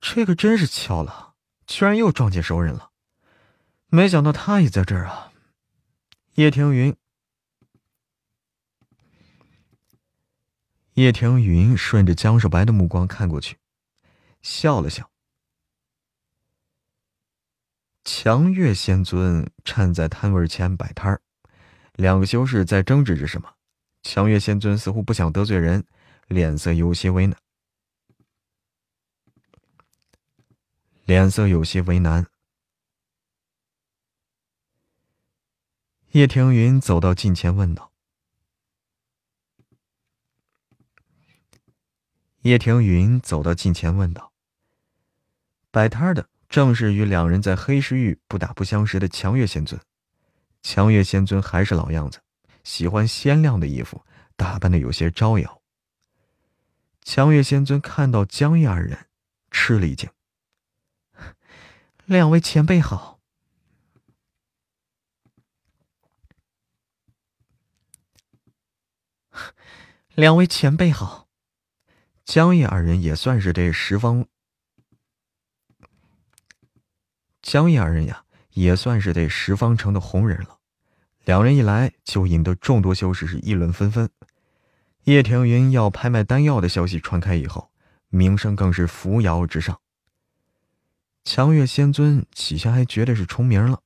这个真是巧了，居然又撞见熟人了。没想到他也在这儿啊。叶庭云，叶庭云顺着江少白的目光看过去，笑了笑。强月仙尊站在摊位前摆摊儿，两个修士在争执着什么。强月仙尊似乎不想得罪人。脸色有些为难，脸色有些为难。叶庭云走到近前问道：“叶庭云走到近前问道，摆摊的正是与两人在黑石域不打不相识的强月仙尊。强月仙尊还是老样子，喜欢鲜亮的衣服，打扮的有些招摇。强月仙尊看到江夜二人，吃了一惊：“两位前辈好。”两位前辈好。江夜二人也算是这十方，江夜二人呀，也算是这十方城的红人了。两人一来，就引得众多修士是议论纷纷。叶庭云要拍卖丹药的消息传开以后，名声更是扶摇直上。强月仙尊起先还觉得是重名了，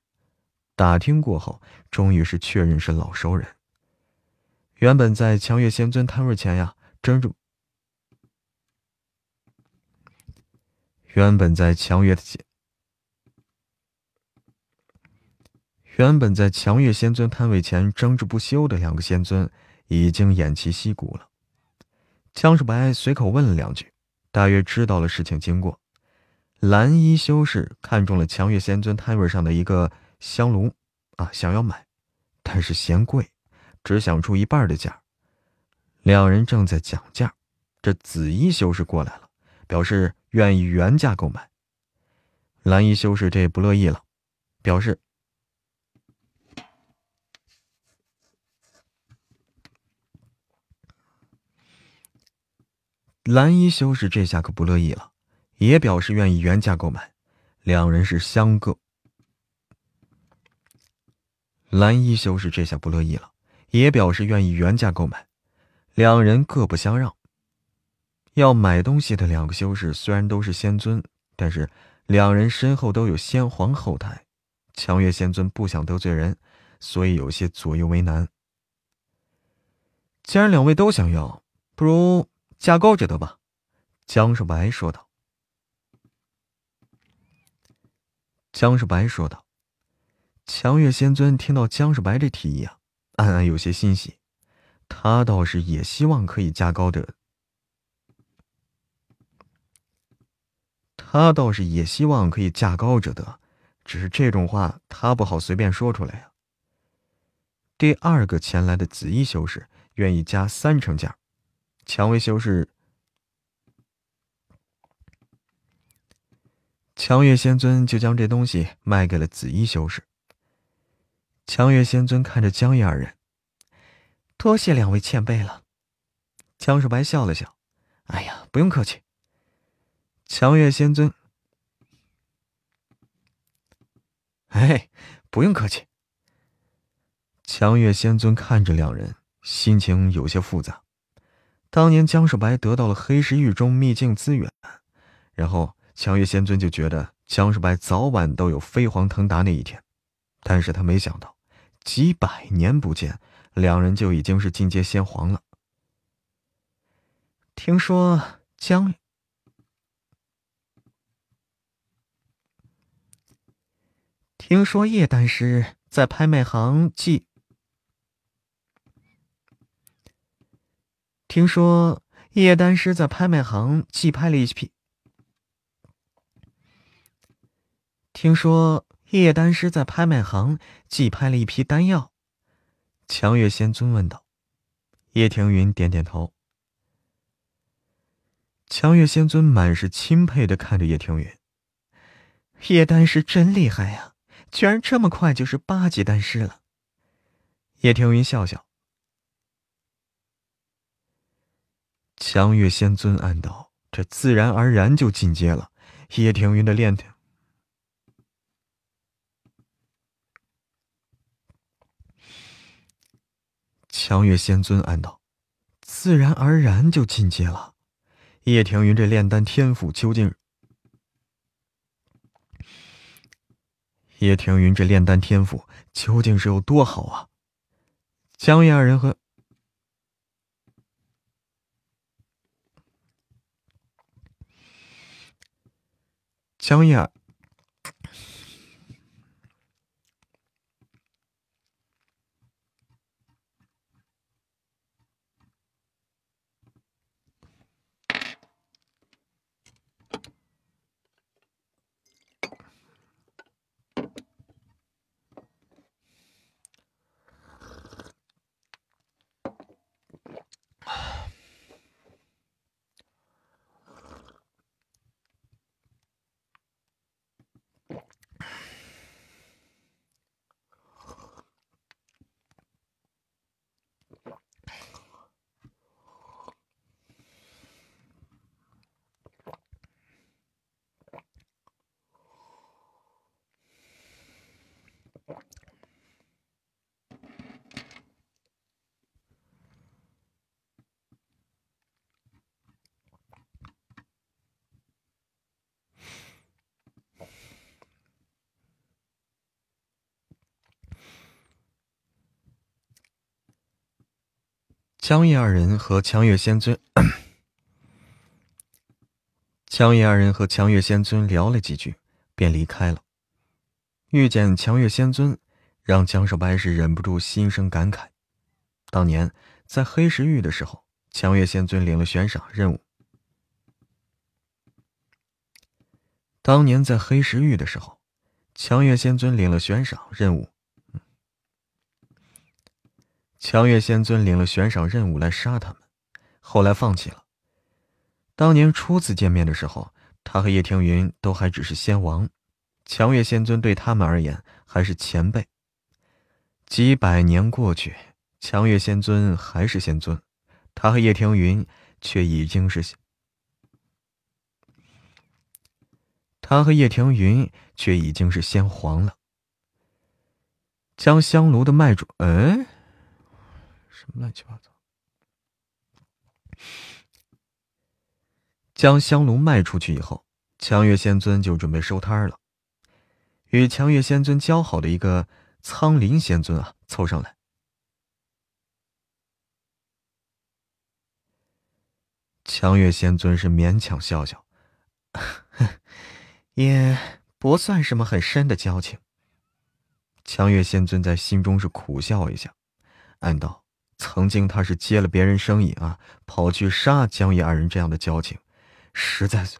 打听过后，终于是确认是老熟人。原本在强月仙尊摊位前呀，争着。原本在强月的原本在强月仙尊摊位前争执不休的两个仙尊，已经偃旗息鼓了。江世白随口问了两句，大约知道了事情经过。蓝衣修士看中了强月仙尊摊位上的一个香炉，啊，想要买，但是嫌贵，只想出一半的价。两人正在讲价，这紫衣修士过来了，表示。愿意原价购买，蓝衣修士这不乐意了，表示蓝衣修士这下可不乐意了，也表示愿意原价购买，两人是相各。蓝衣修士这下不乐意了，也表示愿意原价购买，两人各不相让。要买东西的两个修士虽然都是仙尊，但是两人身后都有先皇后台，强月仙尊不想得罪人，所以有些左右为难。既然两位都想要，不如价高者得吧。”江少白说道。江少白说道。强月仙尊听到江少白这提议啊，暗暗有些欣喜，他倒是也希望可以价高的。他倒是也希望可以价高者得，只是这种话他不好随便说出来呀。第二个前来的紫衣修士愿意加三成价，蔷薇修士、强月仙尊就将这东西卖给了紫衣修士。强月仙尊看着江夜二人，多谢两位前辈了。江少白笑了笑，哎呀，不用客气。强月仙尊，哎，不用客气。强月仙尊看着两人，心情有些复杂。当年江少白得到了黑石域中秘境资源，然后强月仙尊就觉得江少白早晚都有飞黄腾达那一天，但是他没想到，几百年不见，两人就已经是进阶仙皇了。听说江。听说叶丹师在拍卖行寄。听说叶丹师在拍卖行寄拍了一批。听说叶丹师在拍卖行寄拍了一批丹药。强月仙尊问道。叶庭云点点头。强月仙尊满是钦佩的看着叶庭云。叶丹师真厉害呀！居然这么快就是八级丹师了。叶庭云笑笑。强月仙尊暗道：“这自然而然就进阶了。”叶庭云的炼。强月仙尊暗道：“自然而然就进阶了。”叶庭云这炼丹天赋究竟？叶庭云这炼丹天赋究竟是有多好啊？江月二人和香叶江夜二人和强月仙尊，江夜二人和强月仙尊聊了几句，便离开了。遇见强月仙尊，让江少白是忍不住心生感慨。当年在黑石域的时候，强月仙尊领了悬赏任务。当年在黑石域的时候，强月仙尊领了悬赏任务。强月仙尊领了悬赏任务来杀他们，后来放弃了。当年初次见面的时候，他和叶庭云都还只是仙王，强月仙尊对他们而言还是前辈。几百年过去，强月仙尊还是仙尊，他和叶庭云却已经是他和叶庭云却已经是仙皇了。将香炉的脉主，嗯。什么乱七八糟！将香炉卖出去以后，强月仙尊就准备收摊了。与强月仙尊交好的一个苍林仙尊啊，凑上来。强月仙尊是勉强笑笑，也不算什么很深的交情。强月仙尊在心中是苦笑一下，暗道。曾经他是接了别人生意啊，跑去杀江野二人，这样的交情，实在是。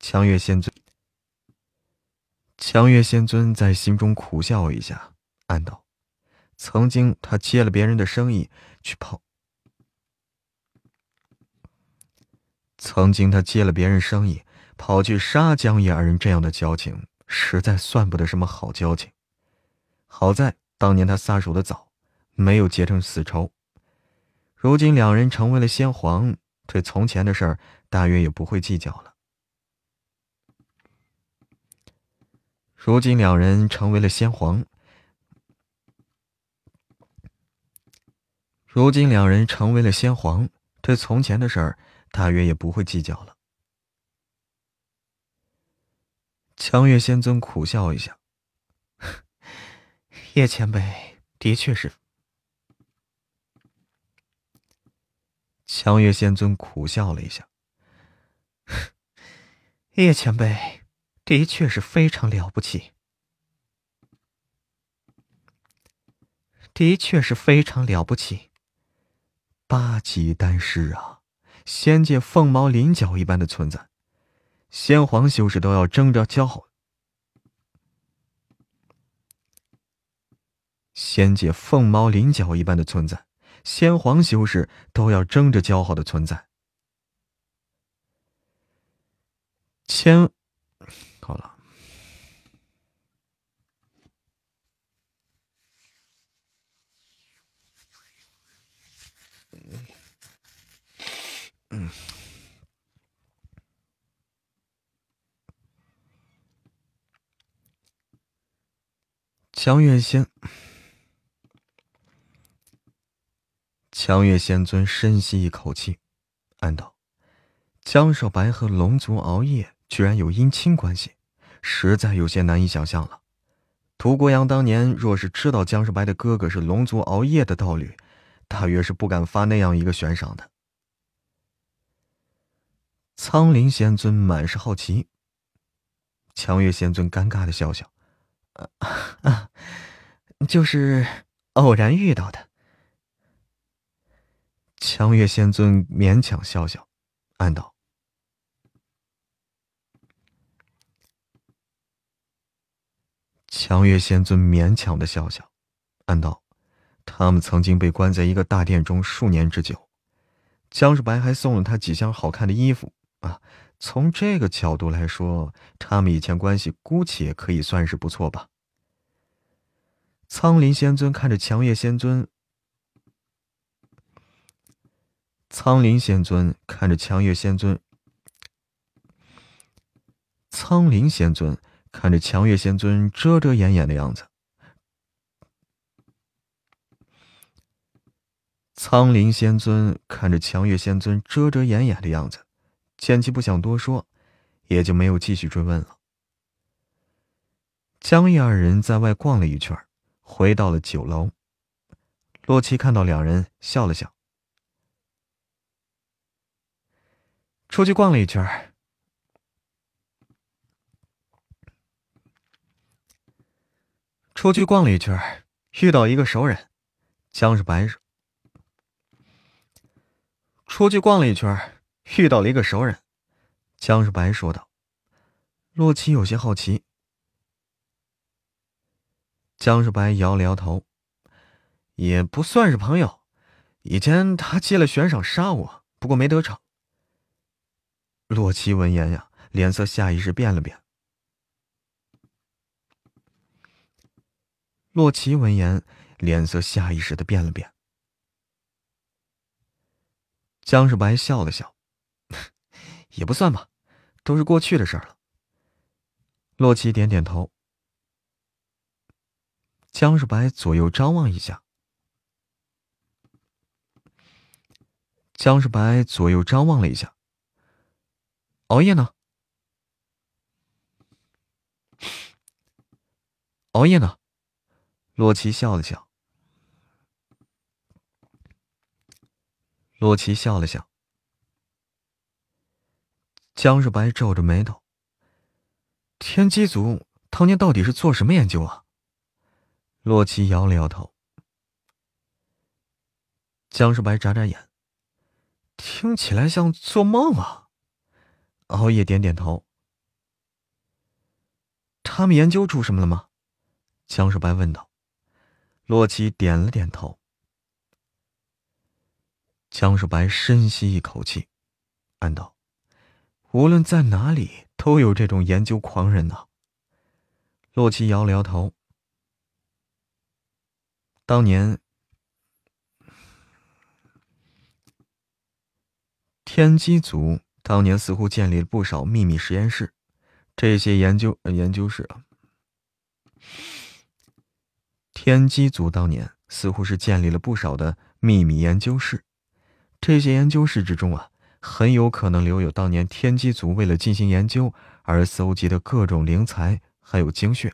强月仙尊，强月仙尊在心中苦笑一下，暗道：曾经他接了别人的生意去跑，曾经他接了别人生意跑去杀江野二人，这样的交情，实在算不得什么好交情。好在当年他撒手的早，没有结成死仇。如今两人成为了先皇，对从前的事儿大约也不会计较了。如今两人成为了先皇，如今两人成为了先皇，对从前的事儿大约也不会计较了。强月仙尊苦笑一下。叶前辈的确是。强月仙尊苦笑了一下。叶前辈的确是非常了不起，的确是非常了不起。八级丹师啊，仙界凤毛麟角一般的存在，仙皇修士都要争着交仙界凤毛麟角一般的存在，仙皇修士都要争着交好的存在。千，好了。嗯，强月仙。强月仙尊深吸一口气，暗道：“江少白和龙族熬夜居然有姻亲关系，实在有些难以想象了。涂国阳当年若是知道江少白的哥哥是龙族熬夜的道侣，大约是不敢发那样一个悬赏的。”苍灵仙尊满是好奇。强月仙尊尴尬的笑笑：“啊，就是偶然遇到的。”强月仙尊勉强笑笑，暗道：“强月仙尊勉强的笑笑，暗道，他们曾经被关在一个大殿中数年之久，江世白还送了他几箱好看的衣服啊。从这个角度来说，他们以前关系姑且可以算是不错吧。”苍林仙尊看着强月仙尊。苍林仙尊看着强月仙尊，苍林仙尊看着强月仙尊遮遮掩掩的样子，苍林仙尊看着强月仙尊遮遮掩掩的样子，见其不想多说，也就没有继续追问了。江毅二人在外逛了一圈，回到了酒楼。洛奇看到两人，笑了笑，出去逛了一圈出去逛了一圈遇到一个熟人，江世白说：“出去逛了一圈遇到了一个熟人。”江世白说道。洛奇有些好奇。江世白摇了摇头，也不算是朋友。以前他借了悬赏杀我，不过没得逞。洛奇闻言呀，脸色下意识变了变。洛奇闻言，脸色下意识的变了变。江世白笑了笑，也不算吧，都是过去的事了。洛奇点点头。江世白左右张望一下。江世白左右张望了一下。熬夜呢？熬夜呢？洛奇笑了笑。洛奇笑了笑。江世白皱着眉头。天机族当年到底是做什么研究啊？洛奇摇了摇头。江世白眨眨眼，听起来像做梦啊。熬夜点点头。他们研究出什么了吗？江世白问道。洛奇点了点头。江世白深吸一口气，暗道：无论在哪里。都有这种研究狂人呢。洛奇摇了摇头。当年，天机族当年似乎建立了不少秘密实验室，这些研究研究室啊，天机族当年似乎是建立了不少的秘密研究室，这些研究室之中啊。很有可能留有当年天机族为了进行研究而搜集的各种灵材，还有精血。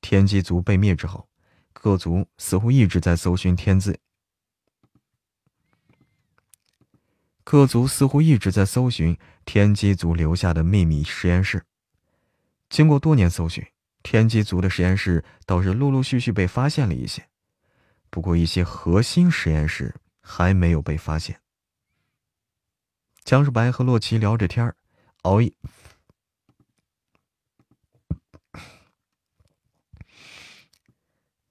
天机族被灭之后，各族似乎一直在搜寻天资。各族似乎一直在搜寻天机族留下的秘密实验室。经过多年搜寻，天机族的实验室倒是陆陆续续被发现了一些，不过一些核心实验室还没有被发现。江世白和洛奇聊着天熬夜。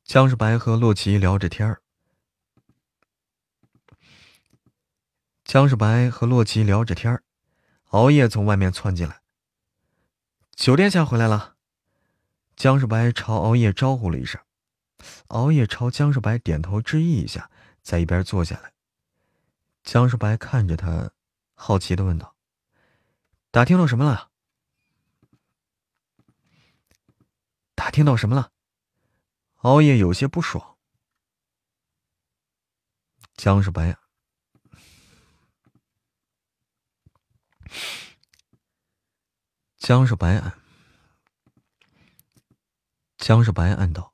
江世白和洛奇聊着天江世白和洛奇聊着天熬夜从外面窜进来。酒店下回来了。江世白朝熬夜招呼了一声，熬夜朝江世白点头致意一下，在一边坐下来。江世白看着他。好奇的问道：“打听到什么了？打听到什么了？”熬夜有些不爽。江世白，江世白暗，江世白暗道：“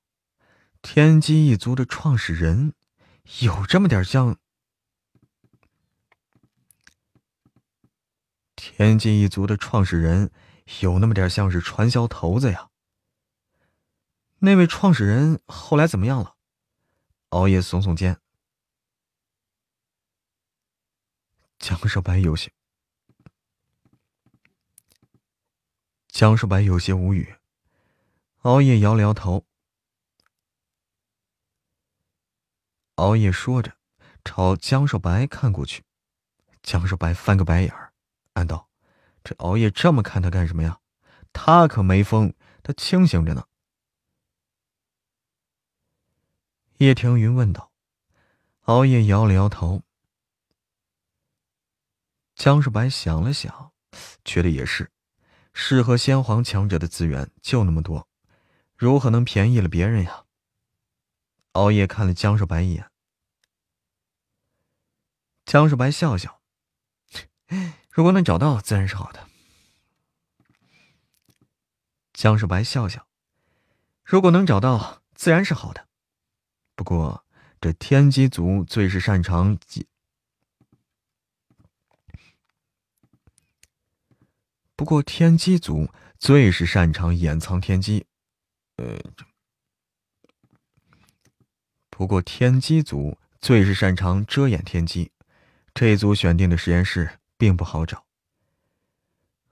天机一族的创始人，有这么点像。”天机一族的创始人有那么点像是传销头子呀。那位创始人后来怎么样了？熬夜耸耸肩。江少白有些，江少白有些无语。熬夜摇了摇头。熬夜说着，朝江少白看过去。江少白翻个白眼儿。暗道：“这熬夜这么看他干什么呀？他可没疯，他清醒着呢。”叶庭云问道。熬夜摇了摇头。江少白想了想，觉得也是，适合先皇强者的资源就那么多，如何能便宜了别人呀？熬夜看了江世白一眼。江世白笑笑。如果能找到，自然是好的。江世白笑笑，如果能找到，自然是好的。不过这天机族最是擅长不过天机族最是擅长掩藏天机，呃，不过天机族最是擅长遮掩天机，这组选定的实验室并不好找。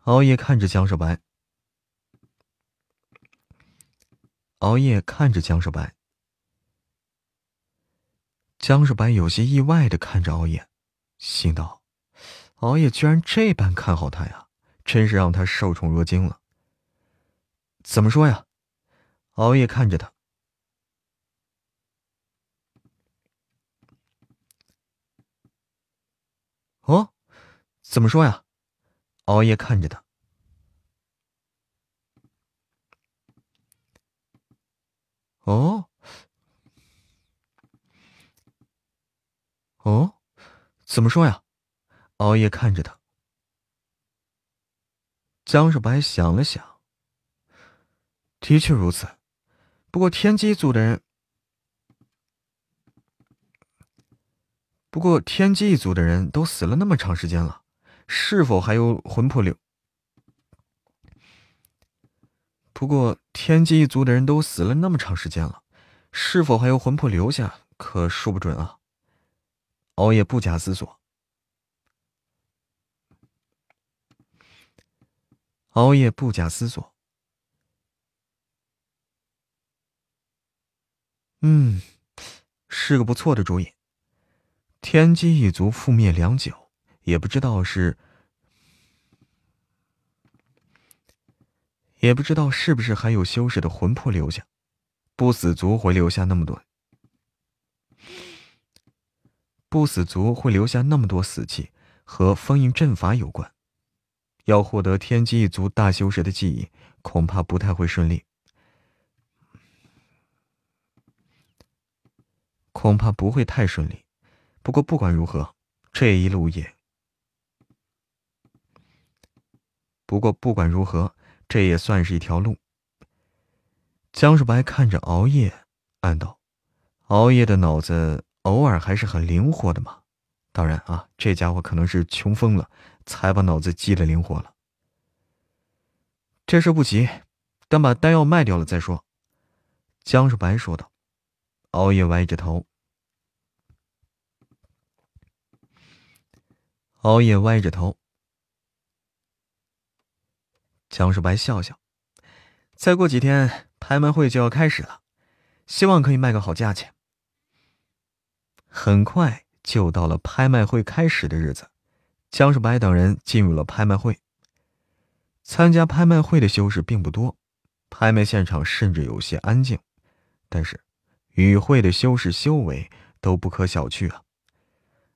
熬夜看着江少白，熬夜看着江少白，江少白有些意外的看着熬夜，心道：熬夜居然这般看好他呀！真是让他受宠若惊了。怎么说呀？熬夜看着他。哦，怎么说呀？熬夜看着他。哦，哦，怎么说呀？熬夜看着他。江少白想了想，的确如此。不过天机族的人，不过天机一族的人都死了那么长时间了，是否还有魂魄留？不过天机一族的人都死了那么长时间了，是否还有魂魄留下，可说不准啊。熬夜不假思索。熬夜不假思索，嗯，是个不错的主意。天机一族覆灭良久，也不知道是，也不知道是不是还有修士的魂魄留下。不死族会留下那么多，不死族会留下那么多死气，和封印阵法有关。要获得天机一族大修士的记忆，恐怕不太会顺利。恐怕不会太顺利。不过不管如何，这一路也……不过不管如何，这也算是一条路。江少白看着熬夜，暗道：“熬夜的脑子偶尔还是很灵活的嘛。”当然啊，这家伙可能是穷疯了。才把脑子记得灵活了。这事不急，等把丹药卖掉了再说。”江少白说道。熬夜歪着头。熬夜歪着头。江少白笑笑：“再过几天拍卖会就要开始了，希望可以卖个好价钱。”很快就到了拍卖会开始的日子。江少白等人进入了拍卖会。参加拍卖会的修士并不多，拍卖现场甚至有些安静。但是，与会的修士修为都不可小觑啊！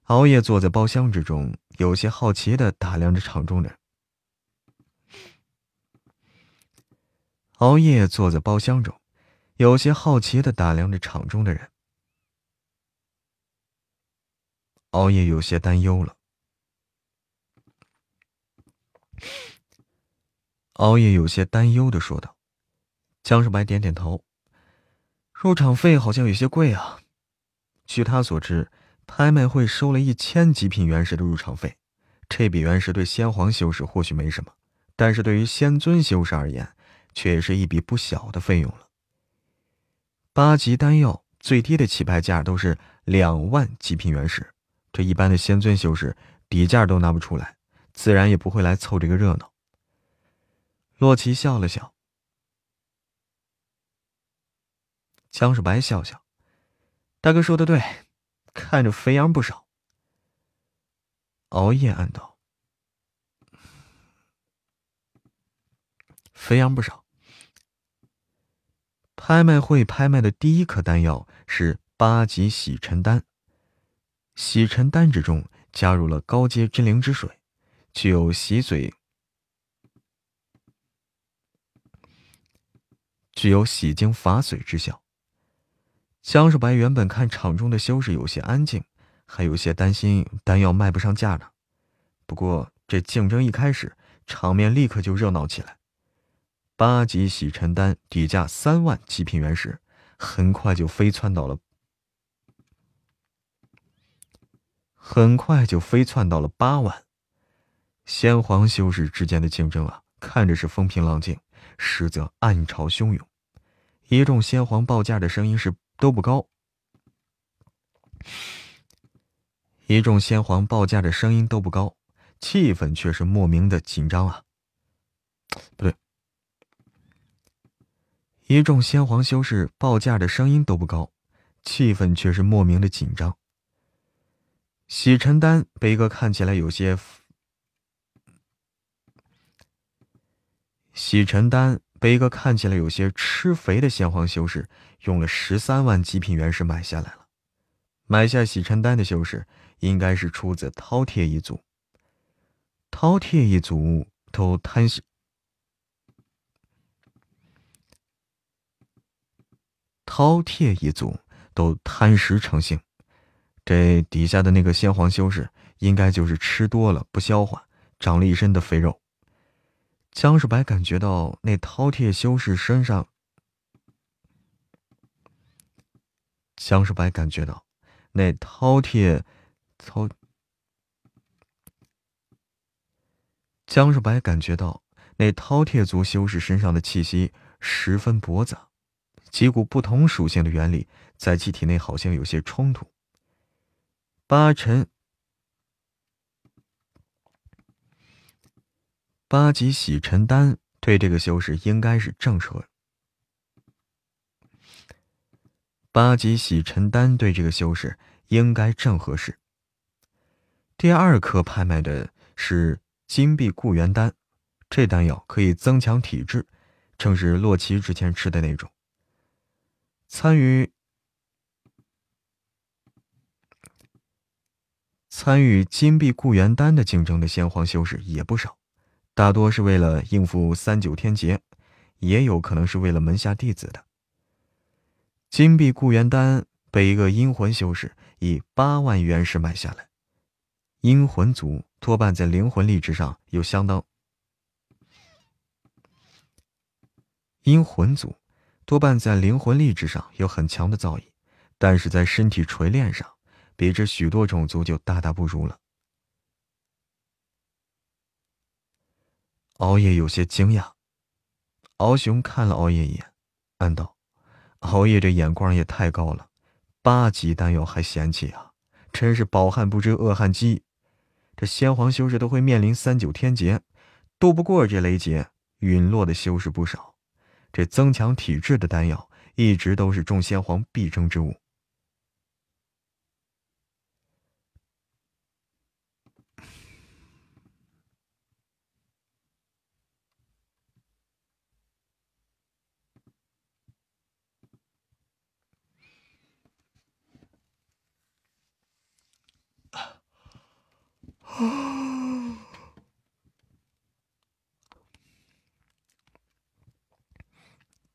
熬夜坐在包厢之中，有些好奇的打量着场中人。熬夜坐在包厢中，有些好奇的打量着场中的人。熬夜有些担忧了。熬夜有些担忧的说道：“江少白点点头，入场费好像有些贵啊。据他所知，拍卖会收了一千极品原石的入场费，这笔原石对先皇修士或许没什么，但是对于仙尊修士而言，却也是一笔不小的费用了。八级丹药最低的起拍价都是两万极品原石，这一般的仙尊修士底价都拿不出来。”自然也不会来凑这个热闹。洛奇笑了笑，江少白笑笑：“大哥说的对，看着肥羊不少。”熬夜暗道：“肥羊不少。”拍卖会拍卖的第一颗丹药是八级洗尘丹，洗尘丹之中加入了高阶真灵之水。具有洗嘴、具有洗精伐髓之效。江少白原本看场中的修士有些安静，还有些担心丹药卖不上价呢。不过这竞争一开始，场面立刻就热闹起来。八级洗尘丹底价三万极品原石，很快就飞窜到了很快就飞窜到了八万。先皇修士之间的竞争啊，看着是风平浪静，实则暗潮汹涌。一众先皇报价的声音是都不高，一众先皇报价的声音都不高，气氛却是莫名的紧张啊。不对，一众先皇修士报价的声音都不高，气氛却是莫名的紧张。洗尘丹被一个看起来有些……洗尘丹被一个看起来有些吃肥的先皇修士用了十三万极品原石买下来了。买下洗尘丹的修士应该是出自饕餮一族。饕餮一族都贪心，饕餮一族都贪食成性。这底下的那个先皇修士，应该就是吃多了不消化，长了一身的肥肉。江世白感觉到那饕餮修士身上，江世白感觉到那饕餮，饕，江世白感觉到那饕餮族修士身上的气息十分驳杂，几股不同属性的原理在其体内好像有些冲突。八尘八级洗尘丹对这个修士应该是正合。八级洗尘丹对这个修士应该正合适。第二颗拍卖的是金币固元丹，这丹药可以增强体质，正是洛奇之前吃的那种。参与。参与金币固元丹的竞争的先皇修士也不少，大多是为了应付三九天劫，也有可能是为了门下弟子的。金币固元丹被一个阴魂修士以八万元石买下来，阴魂族多半在灵魂力之上有相当，阴魂族多半在灵魂力之上有很强的造诣，但是在身体锤炼上。比这许多种族就大大不如了。熬夜有些惊讶，敖雄看了熬夜一眼，暗道：“熬夜这眼光也太高了，八级丹药还嫌弃啊！真是饱汉不知饿汉饥。这先皇修士都会面临三九天劫，斗不过这雷劫，陨落的修士不少。这增强体质的丹药，一直都是众先皇必争之物。”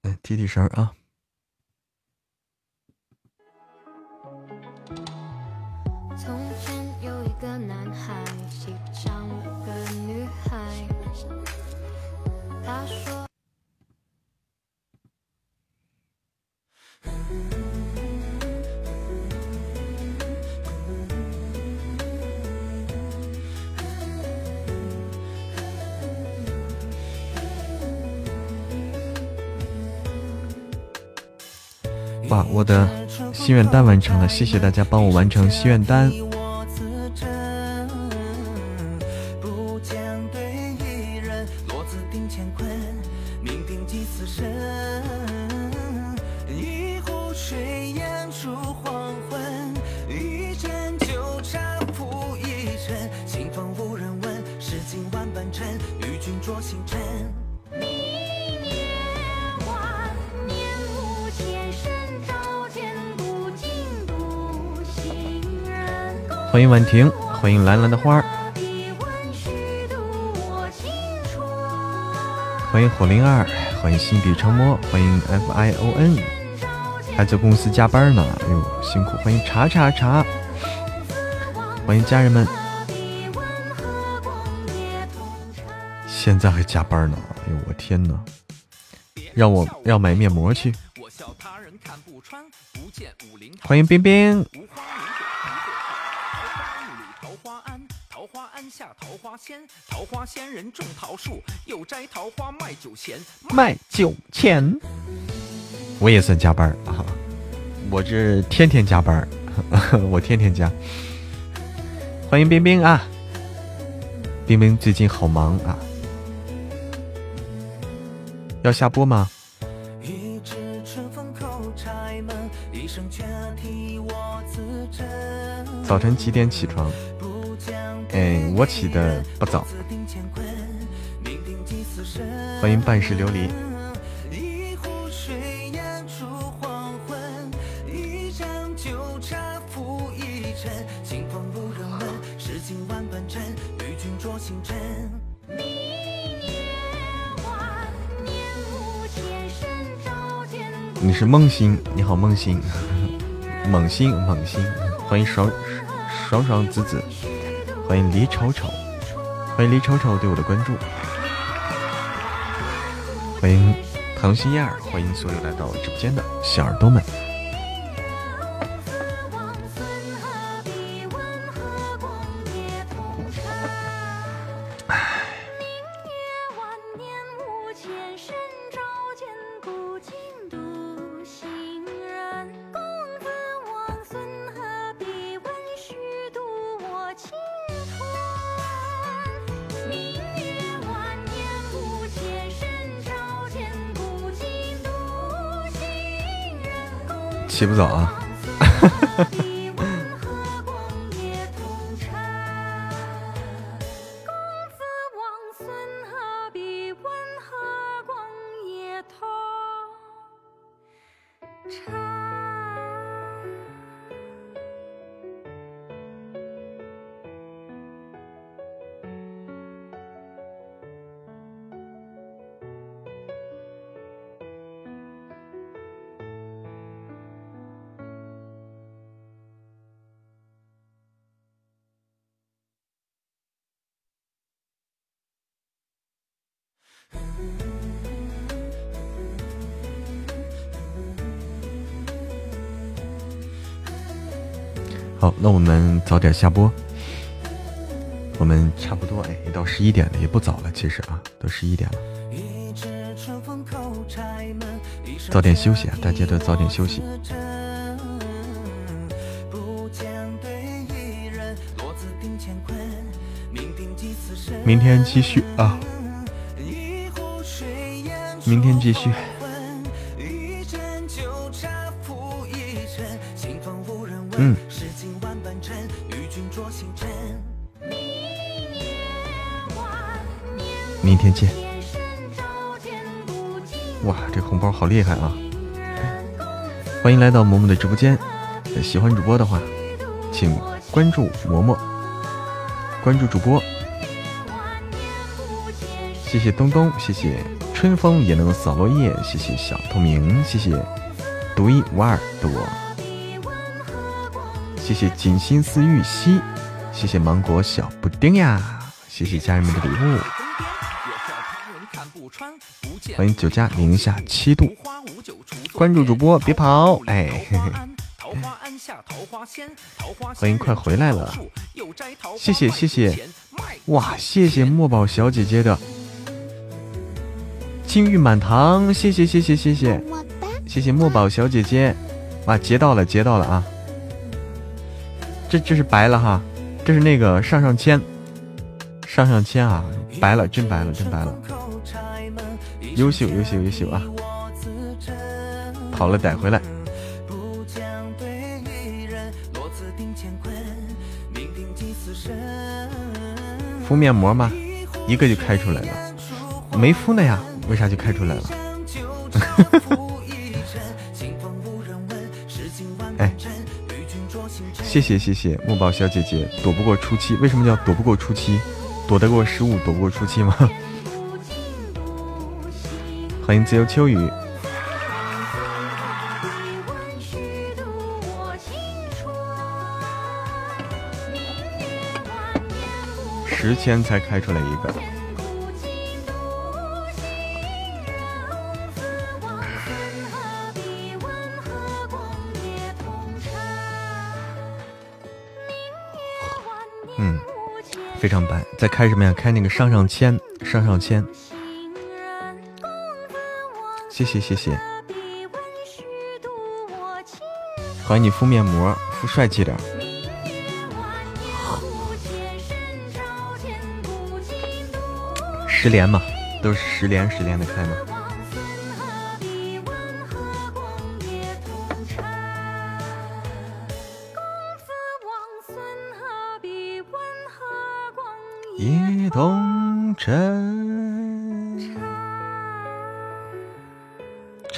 来提提神啊！我的心愿单完成了，谢谢大家帮我完成心愿单。欢迎婉婷，欢迎蓝蓝的花儿，欢迎火灵儿，欢迎心笔成魔，欢迎 F I O N，还在公司加班呢，哎呦辛苦！欢迎查查查，欢迎家人们，现在还加班呢，哎呦我天哪，让我要买面膜去。欢迎冰冰。庵下桃花仙，桃花仙人种桃树，又摘桃花卖酒钱，卖酒钱。我也算加班啊，我这天天加班，我天天加。欢迎冰冰啊，冰冰最近好忙啊，要下播吗？早晨几点起床？哎，我起的不早。欢迎半世琉璃。你是梦星，你好梦 星，梦星梦星，欢迎爽爽爽子子，欢迎李丑丑，欢迎李丑丑对我的关注，欢迎唐心燕儿，欢迎所有来到直播间的小耳朵们。起不早啊！好，那我们早点下播。我们差不多哎，也到十一点了，也不早了，其实啊，都十一点了。早点休息啊，大家都早点休息。明天继续啊。明天继续。嗯。明天见。哇，这红包好厉害啊！欢迎来到嬷嬷的直播间。喜欢主播的话，请关注嬷嬷，关注主播。谢谢东东，谢谢。春风也能扫落叶，谢谢小透明，谢谢独一无二的我，谢谢锦心似玉溪，谢谢芒果小布丁呀，谢谢家人们的礼物，欢迎酒家零下七度，关注主播别跑，哎，欢迎快回来了，谢谢谢谢，哇，谢谢墨宝小姐姐的。金玉满堂，谢谢谢谢谢谢，谢谢墨宝小姐姐，哇，截到了截到了啊！这这是白了哈，这是那个上上签，上上签啊，白了，真白了，真白了，优秀优秀优秀啊！好了，逮回来，敷面膜吗？一个就开出来了，没敷呢呀。为啥就开出来了？哎，谢谢谢谢木宝小姐姐，躲不过初七。为什么叫躲不过初七？躲得过十五，躲不过初七吗？欢迎自由秋雨。十千才开出来一个。非常白。在开什么呀？开那个上上签，上上签。谢谢谢谢。欢迎你敷面膜，敷帅气点。十连嘛，都是十连十连的开嘛。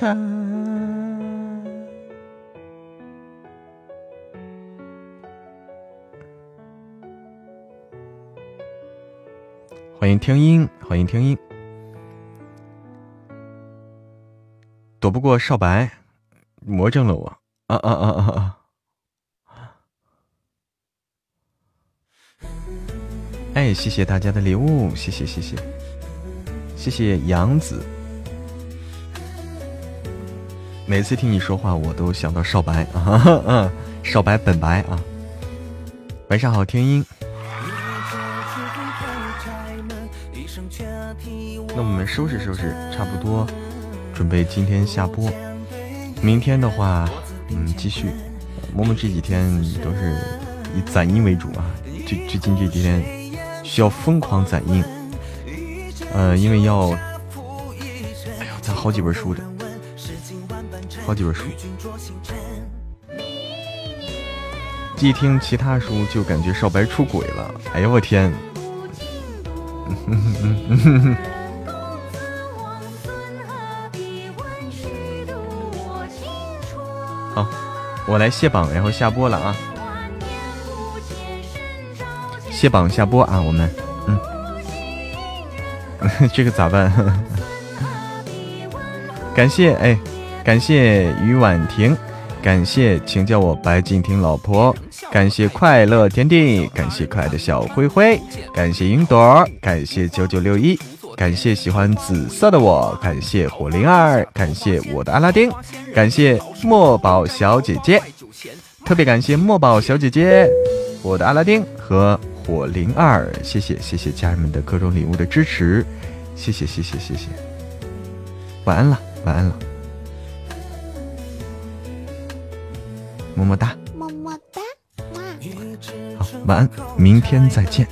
欢迎听音，欢迎听音，躲不过少白，魔怔了我啊啊啊啊啊！哎，谢谢大家的礼物，谢谢谢谢，谢谢杨子。每次听你说话，我都想到少白啊，嗯，少白本白啊。晚上好，天音。那我们收拾收拾，差不多，准备今天下播。明天的话，嗯，继续。我们这几天都是以攒音为主啊，最最近这几天需要疯狂攒音。呃，因为要，哎呦，攒好几本书的，好几本书。一听其他书就感觉少白出轨了，哎呦我天！好，我来卸榜，然后下播了啊！卸榜下播啊！我们，嗯，这个咋办？感谢哎，感谢于婉婷，感谢请叫我白敬亭老婆。感谢快乐天地，感谢可爱的小灰灰，感谢云朵，感谢九九六一，感谢喜欢紫色的我，感谢火灵儿，感谢我的阿拉丁，感谢墨宝小姐姐，特别感谢墨宝小姐姐，我的阿拉丁和火灵儿，谢谢谢谢家人们的各种礼物的支持，谢谢谢谢谢谢，晚安了晚安了，么么哒。么么哒，好晚安，明天再见。